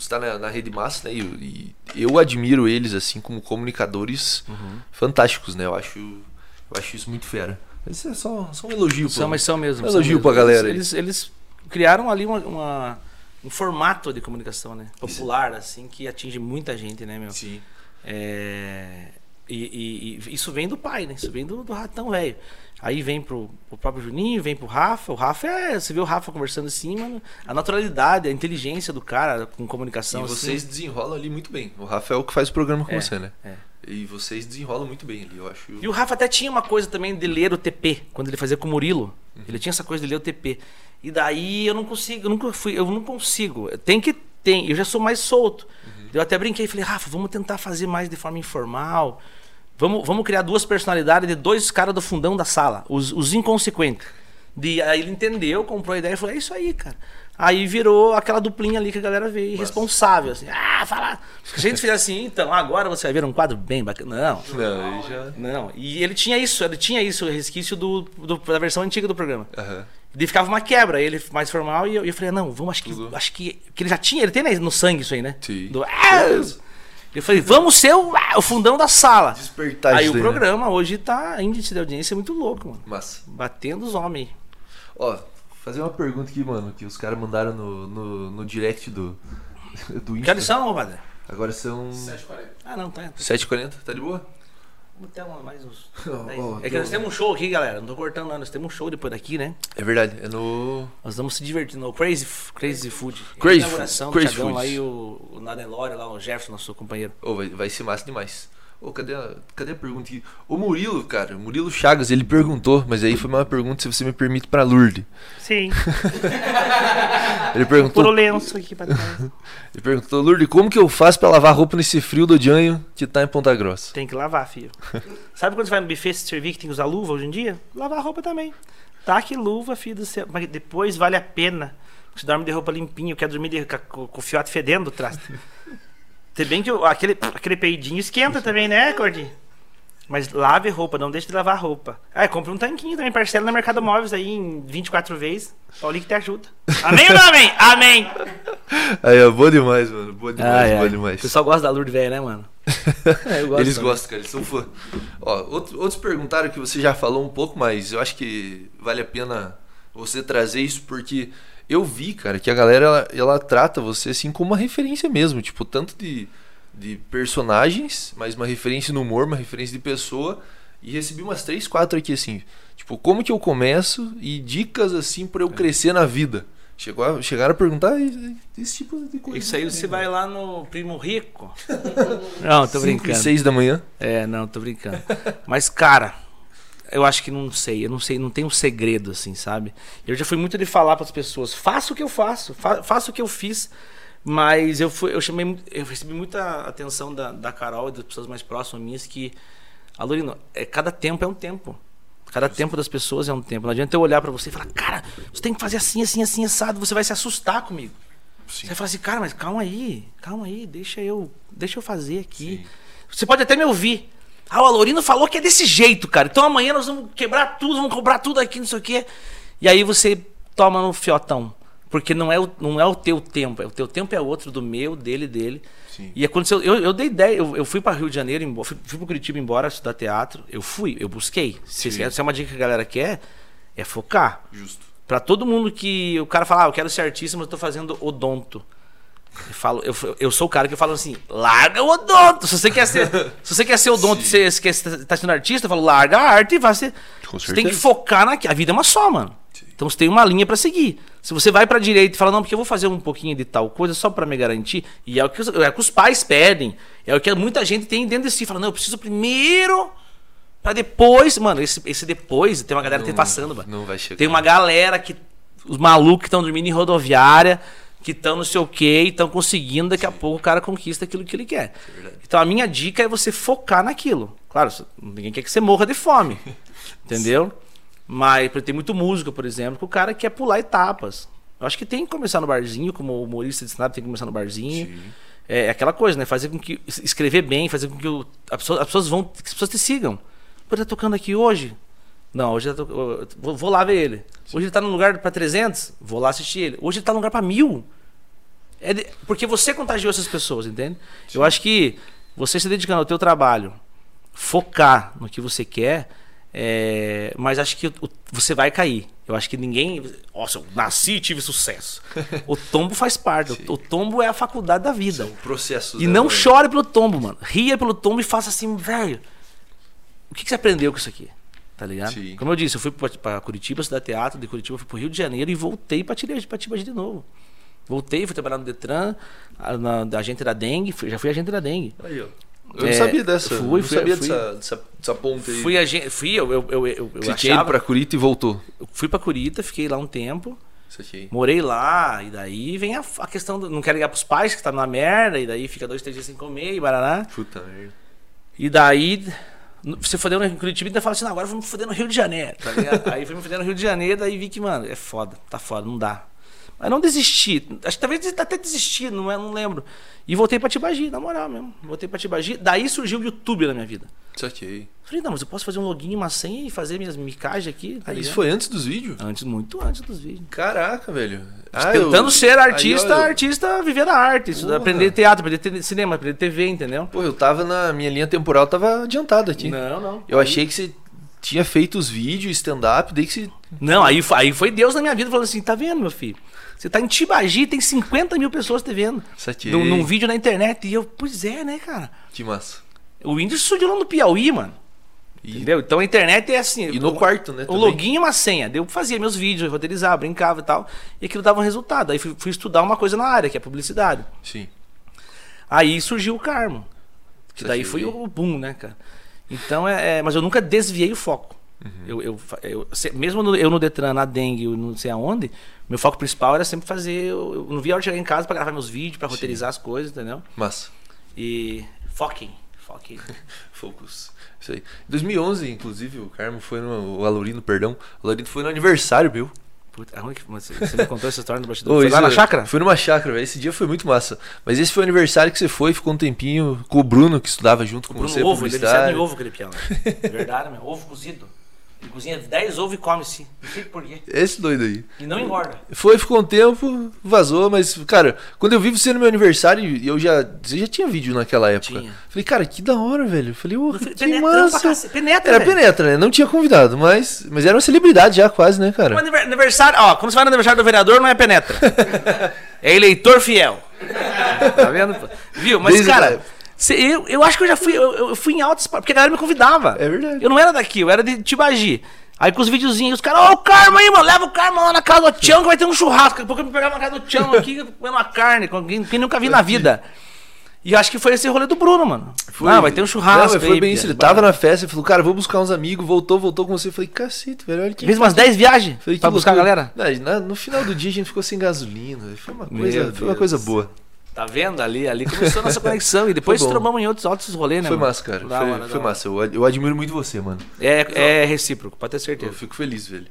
Você tá na, na rede massa, né? E, e eu admiro eles, assim, como comunicadores Uhum. fantásticos, né? Eu acho, eu acho isso muito fera. Isso é só, só um elogio, São, pô. mas são mesmo. Um elogio pra galera. Eles, eles criaram ali uma, uma- um formato de comunicação, né? Popular, assim, que atinge muita gente, né, meu? Sim. É, e, e- e isso vem do pai, né? Isso vem do, do ratão velho. Aí vem pro, pro próprio Juninho, vem pro Rafa. O Rafa é. Você vê o Rafa conversando assim, mano. A naturalidade, a inteligência do cara com comunicação. E assim. vocês desenrolam ali muito bem. O Rafael que faz o programa com É, você, né? é. E vocês desenrolam muito bem ali, eu acho. E o Rafa até tinha uma coisa também de ler o TP, quando ele fazia com o Murilo. Uhum. Ele tinha essa coisa de ler o TP. E daí eu não consigo, eu nunca fui, eu não consigo. Tem que tem, eu já sou mais solto. Uhum. Eu até brinquei e falei, Rafa, vamos tentar fazer mais de forma informal. Vamos, vamos criar duas personalidades de dois caras do fundão da sala, os, os inconsequentes. De, aí ele entendeu, comprou a ideia e falou: é isso aí, cara. Aí virou aquela duplinha ali que a galera vê irresponsável, assim. Ah, fala. Se a gente fizer assim, então agora você vai ver um quadro bem bacana. Não, Não, já. não, e ele tinha isso, ele tinha isso, o resquício do, do- da versão antiga do programa. Aham. E ficava uma quebra, ele mais formal, e eu, eu falei, não, vamos, acho que. Tudo. Acho que. que ele já tinha, ele tem né, no sangue isso aí, né? Sim. Do, ah! Eu falei, vamos ser o, ah, o fundão da sala. Despertar aí o daí, né? programa hoje tá. Índice de audiência é muito louco, mano. Massa. Batendo os homens. Ó, fazer uma pergunta aqui, mano, que os caras mandaram no, no, no direct do, do Que Insta. horas são, padre? Agora são 7h40. Ah, não, tá. 7h40, tá de boa? Mais uns. Ó, é que nós temos um show aqui, galera. Não tô cortando, não. Nós temos um show depois daqui, né? É verdade, é no. Nós vamos se divertir no Crazy, Crazy Food. Crazy Food, Crazy Food. lá e o, o Nadelório lá, o Jefferson, nosso companheiro. Ô, vai, vai ser massa demais. Ô, cadê a, cadê a pergunta aqui? O Murilo, cara, o Murilo Chagas, ele perguntou, mas aí foi uma pergunta, se você me permite, pra Lourdes. Sim, Ele perguntou, lenço aqui pra trás. ele perguntou, Lourdes, como que eu faço pra lavar roupa nesse frio do Janho que tá em Ponta Grossa? Tem que lavar, filho. Sabe quando você vai no buffet se servir que tem que usar luva hoje em dia? Lavar a roupa também. Tá que luva, filho do céu. Mas depois vale a pena. Você dorme de roupa limpinha, quer dormir de- com, com o fiote fedendo o traste. Se bem que o- aquele, aquele peidinho esquenta também, né, Gordinho? Mas lave roupa, não deixe de lavar roupa. Ah, compra um tanquinho também, parcela no Mercado Móveis aí em 24 vezes. Paulinho que te ajuda. Amém ou não amém? Amém! Aí, ó, boa demais, mano, boa demais, Ai, boa ai. demais. O pessoal gosta da Lourdes velha, né, mano? É, eu gosto Eles também. gostam, cara, eles são fã. Ó, outro- outros perguntaram que você já falou um pouco, mas eu acho que vale a pena você trazer isso porque eu vi, cara, que a galera ela, ela trata você assim como uma referência mesmo, tipo, tanto de, de personagens, mas uma referência no humor, uma referência de pessoa. E recebi umas três, quatro aqui assim, tipo, como que eu começo e dicas assim pra eu É. crescer na vida. Chegou a, chegaram a perguntar esse, tipo de coisa. Isso aí também, você né? vai lá no Primo Rico. Não, tô Cinco e brincando. seis da manhã. É, não, tô brincando. Mas, cara, eu acho que não sei, eu não sei, não tem um segredo, assim, sabe? Eu já fui muito de falar para as pessoas, faça o que eu faço, fa faça o que eu fiz, mas eu fui, eu chamei, eu recebi muita atenção da, da Carol e das pessoas mais próximas minhas que, Alorino, é, cada tempo é um tempo. Cada tempo das pessoas é um tempo. Não adianta eu olhar para você e falar, cara, você tem que fazer assim, assim, assim, assado, você vai se assustar comigo. Sim. Você vai falar assim, cara, mas calma aí, calma aí, deixa eu, deixa eu fazer aqui. Sim. Você pode até me ouvir. Ah, o Alorino falou que é desse jeito, cara. Então amanhã nós vamos quebrar tudo, vamos cobrar tudo aqui, não sei o quê. E aí você toma no fiotão. Porque não é o, não é o teu tempo. É o teu tempo é outro, do meu, dele, dele. Sim. E aconteceu. Eu, eu dei ideia. Eu, eu fui para Rio de Janeiro, embora, fui, fui para Curitiba embora estudar teatro. Eu fui, eu busquei. Se, se é uma dica que a galera quer, é focar. Justo. Para todo mundo que. O cara fala, ah, eu quero ser artista, mas eu tô fazendo odonto. Eu, falo, eu, eu sou o cara que falo assim, larga o odonto. Se você quer ser, se você quer ser odonto, se você quer tá sendo artista, eu falo, larga a arte e vai ser. Você tem que focar na. A vida é uma só, mano. Então você tem uma linha para seguir. Se você vai para direita e fala, não, porque eu vou fazer um pouquinho de tal coisa só para me garantir, e é o, que os, é o que os pais pedem, é o que muita gente tem dentro de si. Fala, não, eu preciso primeiro para depois. Mano, esse, esse depois, tem uma galera não, que tá passando, mano. Não vai chegar. Tem uma galera que. Os malucos que estão dormindo em rodoviária, que estão não sei o quê, e estão conseguindo, daqui Sim. a pouco o cara conquista aquilo que ele quer. É então a minha dica é você focar naquilo. Claro, ninguém quer que você morra de fome. entendeu? Mas tem muito músico, por exemplo, que o cara quer pular etapas. Eu acho que tem que começar no barzinho, como o humorista de stand tem que começar no barzinho. Sim. É, é aquela coisa, né? Fazer com que. Escrever bem, fazer com que o, a pessoa, as pessoas vão. as pessoas te sigam. Pô, tá tocando aqui hoje? Não, hoje tô, vou, vou, lá ver ele. Sim. Hoje ele tá num lugar para 300? Vou lá assistir ele. Hoje ele tá num lugar para mil. É de, porque você contagiou essas pessoas, entende? Sim. Eu acho que você se dedicando ao teu trabalho, focar no que você quer é, mas acho que o, você vai cair. Eu acho que ninguém. Nossa, eu nasci e tive sucesso. O tombo faz parte. O, o, tombo é a faculdade da vida. São processos. E não chore pelo tombo, mano. Ria pelo tombo e faça assim, velho. O que, que, você aprendeu com isso aqui? Tá ligado? Sim. Como eu disse, eu fui para Curitiba estudar teatro, de Curitiba eu fui pro Rio de Janeiro e voltei para Tibagi de novo. Voltei, fui trabalhar no Detran, na, na agente da dengue, já fui agente da dengue. Aí, ó. Eu não sabia dessa. Fui, eu não fui, sabia fui, dessa, dessa, dessa ponta aí. Fui, fui eu, eu, eu, eu, Você tinha ido pra Curita e voltou? fui pra Curita, fiquei lá um tempo. Morei lá, e daí vem a, a questão do. Não quero ligar pros pais que tá na merda, e daí fica dois, três dias sem comer e baraná. Puta merda. E daí. Você fodeu no Curitiba ainda fala assim, agora vamos foder no Rio de Janeiro, tá ligado? aí fui me foder no Rio de Janeiro, daí vi que, mano, é foda, tá foda, não dá. Mas não desisti. Acho que talvez até desisti, não, é, não lembro. E voltei pra Tibagi, na moral mesmo. Voltei pra Tibagi. Daí surgiu o YouTube na minha vida. Saquei. Falei, não, mas eu posso fazer um login, uma senha e fazer minhas micagens aqui. Tá ah, isso foi antes dos vídeos? Antes, muito antes dos vídeos. Caraca, velho. Ah, Tentando eu... ser artista, Aí, eu... artista viver da arte. Isso, aprender teatro, aprender cinema, aprender TV, entendeu? Pô, eu tava na minha linha temporal, tava adiantado aqui. Não, não. Eu aí... achei que você tinha feito os vídeos, stand-up, daí que você. Não, aí, aí foi Deus na minha vida falando assim: tá vendo, meu filho? Você tá em Tibagi, tem 50 mil pessoas te vendo. Num, num vídeo na internet. E eu, pois é, né, cara? Que massa. O Windows surgiu lá no Piauí, mano. E... Entendeu? Então a internet é assim. E no quarto, né? O login e uma senha. Eu fazia meus vídeos, roteirizava, brincava e tal. E aquilo dava um resultado. Aí fui, fui, estudar uma coisa na área, que é publicidade. Sim. Aí surgiu o Carmo. Que daí foi o boom, né, cara? Então é, é, Mas eu nunca desviei o foco. Uhum. Eu, eu, eu, mesmo no, eu no Detran, na dengue, não sei aonde, meu foco principal era sempre fazer. Eu, eu não via a hora de chegar em casa para gravar meus vídeos, para roteirizar as coisas, entendeu? Massa. E. Foquem. Foquem. Focus. Isso aí. Em 2011, inclusive, o Carmo foi no. O Alorino, perdão. O Alorino foi no aniversário, meu. Puta, aonde que você me contou essa história no bastidor? foi lá na chácara? Foi numa chácara, velho. Esse dia foi muito massa. Mas esse foi o aniversário que você foi, ficou um tempinho com o Bruno, que estudava junto com, com você. Ovo, ele é em ovo aquele pião. É verdade, meu. Ovo cozido. Ele cozinha 10 ovos e come sim. Não sei por quê. Esse doido aí. E não engorda. Foi, ficou um tempo, vazou, mas, cara, quando eu vi você no meu aniversário, eu já. Você já tinha vídeo naquela época. Tinha. Falei, cara, que da hora, velho. Falei, ô, oh, que massa. Penetra, Era velho. penetra, né? Não tinha convidado, mas, mas era uma celebridade já, quase, né, cara? Um aniversário, ó, quando você vai no aniversário do vereador, não é penetra. é eleitor fiel. tá vendo? Viu? Mas, Desde cara. Eu, eu acho que eu já fui. Eu, eu fui em altas. Porque a galera me convidava. É verdade. Eu não era daqui, eu era de Tibagi. Aí com os videozinhos, os caras, ó, oh, o Carmo aí, mano, leva o Carmo lá na casa do Tião que vai ter um churrasco. Daqui a pouco eu me pegava na casa do Tião aqui, comendo uma carne, com quem, quem nunca vi na vida. E acho que foi esse rolê do Bruno, mano. Foi. Não, vai ter um churrasco. Não, foi aí, bem isso. Ele tava na festa e falou, cara, vou buscar uns amigos, voltou, voltou com você. Eu falei, cacete, velho, olha que. Fez umas 10 viagens Falei, que pra buscar a galera. Não, no final do dia a gente ficou sem gasolina. Foi uma Meu coisa, foi uma coisa boa. Tá vendo? Ali, ali começou a nossa conexão. E depois trombamos em outros altos rolês, né? foi mano? massa, cara. Da foi hora, foi massa. Eu, eu admiro muito você, mano. É, é recíproco, pode ter Eu certeza. fico feliz, velho.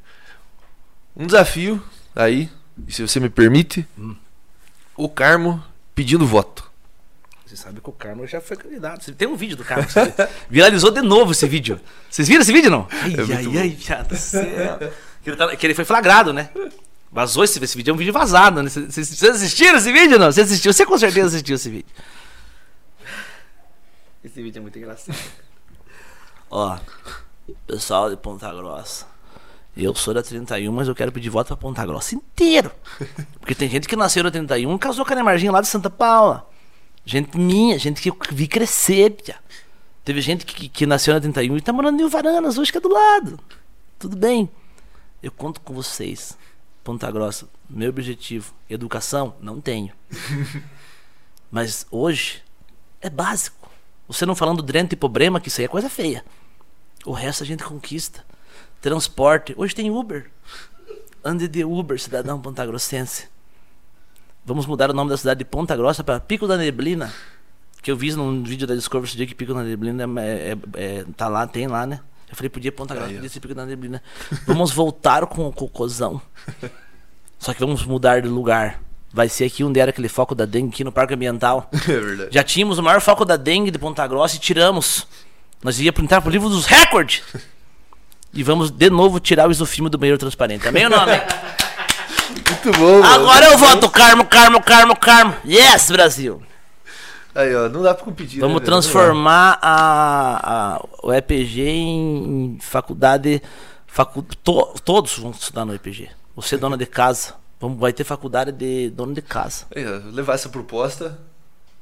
Um desafio aí, e se você me permite, Hum. o Carmo pedindo voto. Você sabe que o Carmo já foi candidato. Tem um vídeo do Carmo. Viralizou de novo esse vídeo. Vocês viram esse vídeo não? Ai, É ai, ai, viado tá- que ele foi flagrado, né? Vazou esse, esse vídeo, é um vídeo vazado, né? Vocês vocês assistiram esse vídeo não? Você assistiu? Você com certeza assistiu esse vídeo. Esse vídeo é muito engraçado. Ó, pessoal de Ponta Grossa. Eu sou da 31, mas eu quero pedir voto pra Ponta Grossa inteiro. Porque tem gente que nasceu na 31 e casou com a Nemarginha lá de Santa Paula. Gente minha, gente que eu vi crescer, pia. Teve gente que, que nasceu na 31 e tá morando em Uvaranas, hoje que é do lado. Tudo bem. Eu conto com vocês. Ponta Grossa, meu objetivo, educação, não tenho. Mas hoje é básico. Você não falando drento e problema, que isso aí é coisa feia. O resto a gente conquista. Transporte. Hoje tem Uber. Ande de Uber, cidadão pontagrossense. Vamos mudar o nome da cidade de Ponta Grossa para Pico da Neblina. Que eu vi num vídeo da Discovery esse dia que Pico da Neblina é, é- é- tá lá, tem lá, né? Eu falei, podia Ponta Grossa, podia ser Pico da Neblina. Vamos voltar com o cocôzão. Só que vamos mudar de lugar. Vai ser aqui onde era aquele foco da dengue, aqui no Parque Ambiental. É verdade. Já tínhamos o maior foco da dengue de Ponta Grossa e tiramos. Nós ia entrar pro livro dos recordes. E vamos de novo tirar o isofilme do banheiro transparente. Também o nome. Muito bom, mano. Agora eu voto Carmo, Carmo, Carmo, Carmo. Yes, Brasil. Aí, ó, não dá pra competir. né, Vamos velho? transformar a, a- o EPG em, em faculdade. Facu, to- todos vão estudar no EPG. Você, dona de casa. Vamos, vai ter faculdade de dono de casa. Aí, ó, levar essa proposta.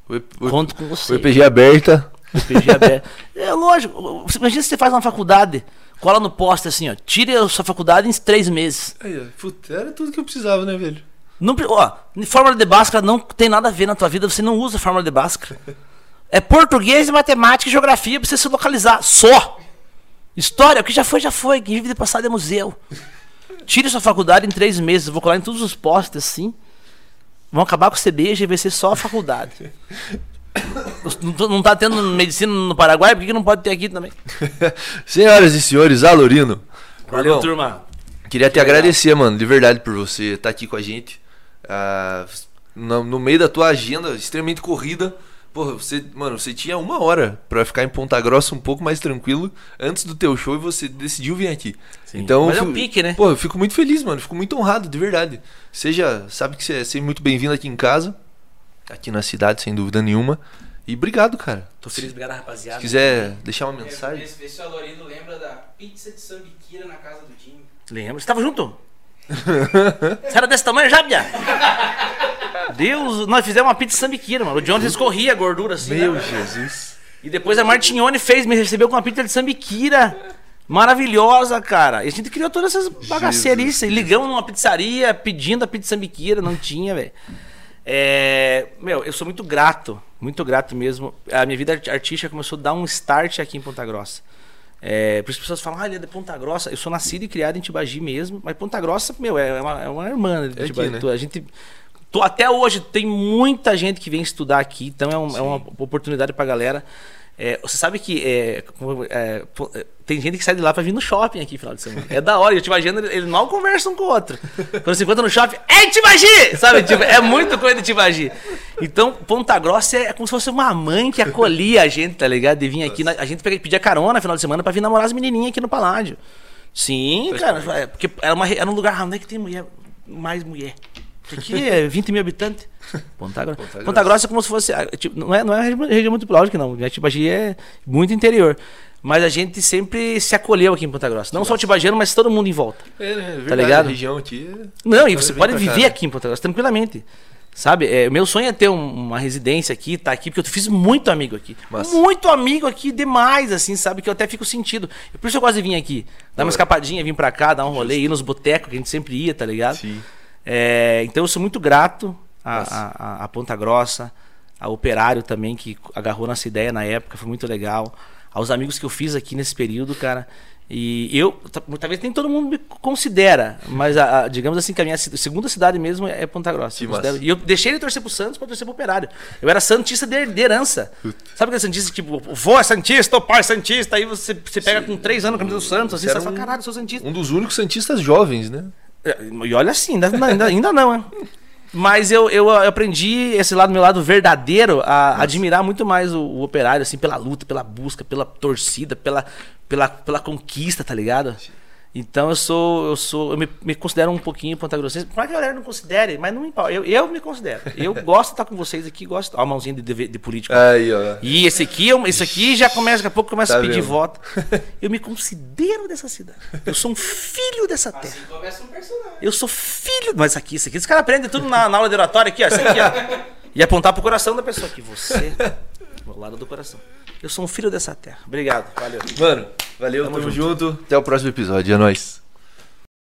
O, o- Conto com o você. EPG aberta. PG aberto. É lógico. Imagina se você faz uma faculdade, cola no poste assim, ó. Tire a sua faculdade em três meses. Aí, ó, puta, era tudo que eu precisava, né, velho? Não, ó, fórmula de Bhaskara não tem nada a ver na tua vida, você não usa fórmula de Bhaskara. É português, matemática e geografia pra você se localizar. Só. História, o que já foi, já foi. Quem vive de passado é museu. Tire sua faculdade em três meses. Eu vou colar em todos os postes assim. Vão acabar com o CBJ e vai ser só a faculdade. Não tá tendo medicina no Paraguai, por que que não pode ter aqui também? Senhoras e senhores, Alorino. Valeu, Irmão, turma. Queria te agradecer, mano, de verdade, por você estar aqui com a gente. Ah, no, no meio da tua agenda extremamente corrida. Porra, você, mano, você tinha uma hora pra ficar em Ponta Grossa um pouco mais tranquilo antes do teu show e você decidiu vir aqui. Sim. Então, Mas é eu um fico- pique, né? Pô, eu fico muito feliz, mano. Fico muito honrado, de verdade. Seja, sabe que você é sempre muito bem-vindo aqui em casa, aqui na cidade, sem dúvida nenhuma. E obrigado, cara. Tô feliz, obrigado, rapaziada. Se quiser deixar uma mensagem. Esse, esse Alorino lembra da pizza de sambiquira na casa do Jimmy. Lembra? Você tava junto? Você era desse tamanho já, Bia? Deus, nós fizemos uma pizza sambiquira, mano. O Jones escorria a gordura assim. Meu né? Jesus. E depois a Martignone fez, me recebeu com uma pizza de sambiquira. Maravilhosa, cara. E a gente criou todas essas bagaceirices. E ligamos numa pizzaria pedindo a pizza sambiquira, não tinha, velho. É, meu, eu sou muito grato, muito grato mesmo. A minha vida art- artística começou a dar um start aqui em Ponta Grossa. É, por isso as pessoas falam, ah, ele é de Ponta Grossa. Eu sou nascido e criado em Tibagi mesmo, mas Ponta Grossa, meu, é uma, é uma irmã de É aqui, Tibagi. né? A gente. tô- até hoje tem muita gente que vem estudar aqui, então é, um- é uma oportunidade pra galera. É, você sabe que é, é, é, tem gente que sai de lá pra vir no shopping aqui final de semana. É da hora, e o Tibagino, ele mal conversa um com o outro. Quando se encontra no shopping, ei, Tibagi! Sabe, tipo, é muito coisa de Tibagi. Então, Ponta Grossa é como se fosse uma mãe que acolhia a gente, tá ligado? De vir aqui, na- a gente pedia carona no final de semana pra vir namorar as menininhas aqui no Paládio. Sim, cara, é, porque era, uma, era um lugar, ah, onde é que tem mulher, mais mulher? Aqui é 20 mil habitantes. Ponta Grossa. Ponta Ponta Grossa é como se fosse. ah, tipo, não, é, não é uma região- muito lógica, não. né? Tibagi é muito interior. Mas a gente sempre se acolheu aqui em Ponta Grossa. Não só o Tibagiano, mas todo mundo em volta. É, né? Verdade, Tá ligado? A região aqui. é- Não, e Pode você pode viver cá, aqui em Ponta Grossa tranquilamente. Sabe? É, meu sonho é ter um- uma residência aqui, tá aqui, porque eu fiz muito amigo aqui. Muito amigo aqui, demais, assim, sabe? Que eu até fico sentido. Por isso eu gosto de vir aqui. Dar uma escapadinha, vir pra cá, dar um rolê, ir nos botecos que a gente sempre ia, tá ligado? Sim. É, então eu sou muito grato a, Massa. a- a- a Ponta Grossa, a Operário também, que agarrou nossa ideia na época, foi muito legal. Aos amigos que eu fiz aqui nesse período, cara. E eu, talvez nem todo mundo me considera, mas a, a- digamos assim que a minha segunda cidade mesmo é Ponta Grossa. Eu e eu deixei ele torcer pro Santos pra torcer pro Operário. Eu era Santista de, herança. Sabe aquele Santista, tipo, vô é Santista, o pai é Santista, aí você, você pega com três anos a camisa do Santos, assim, Você era fala, um- caralho, sou Santista. Um dos únicos santistas jovens, né? É, E olha assim, ainda, ainda, ainda não, é. Mas eu, eu aprendi esse lado, meu lado verdadeiro, a admirar muito mais o, o operário, assim, pela luta, pela busca, pela torcida, pela, pela, pela conquista, tá ligado? Então eu sou, eu sou, eu me, me considero um pouquinho Ponta Grossense. Por mais que a galera não considere, mas não me importa. Eu, eu me considero. Eu gosto de estar com vocês aqui, gosto. Ó, a mãozinha de, de, de político. Aí, ó. E esse aqui, eu- esse aqui já começa, daqui a pouco começa Tá a pedir vendo? voto. Eu me considero dessa cidade. Eu sou um filho dessa terra. Assim começa um personagem. Eu sou filho. Mas aqui, isso aqui, esse cara aprende tudo na, na aula de oratória aqui, ó. Isso aqui, ó. E apontar pro coração da pessoa aqui. Você, do lado do coração. Eu sou um filho dessa terra. Obrigado, valeu. Mano, valeu, tamo, junto. Até o próximo episódio. É nóis.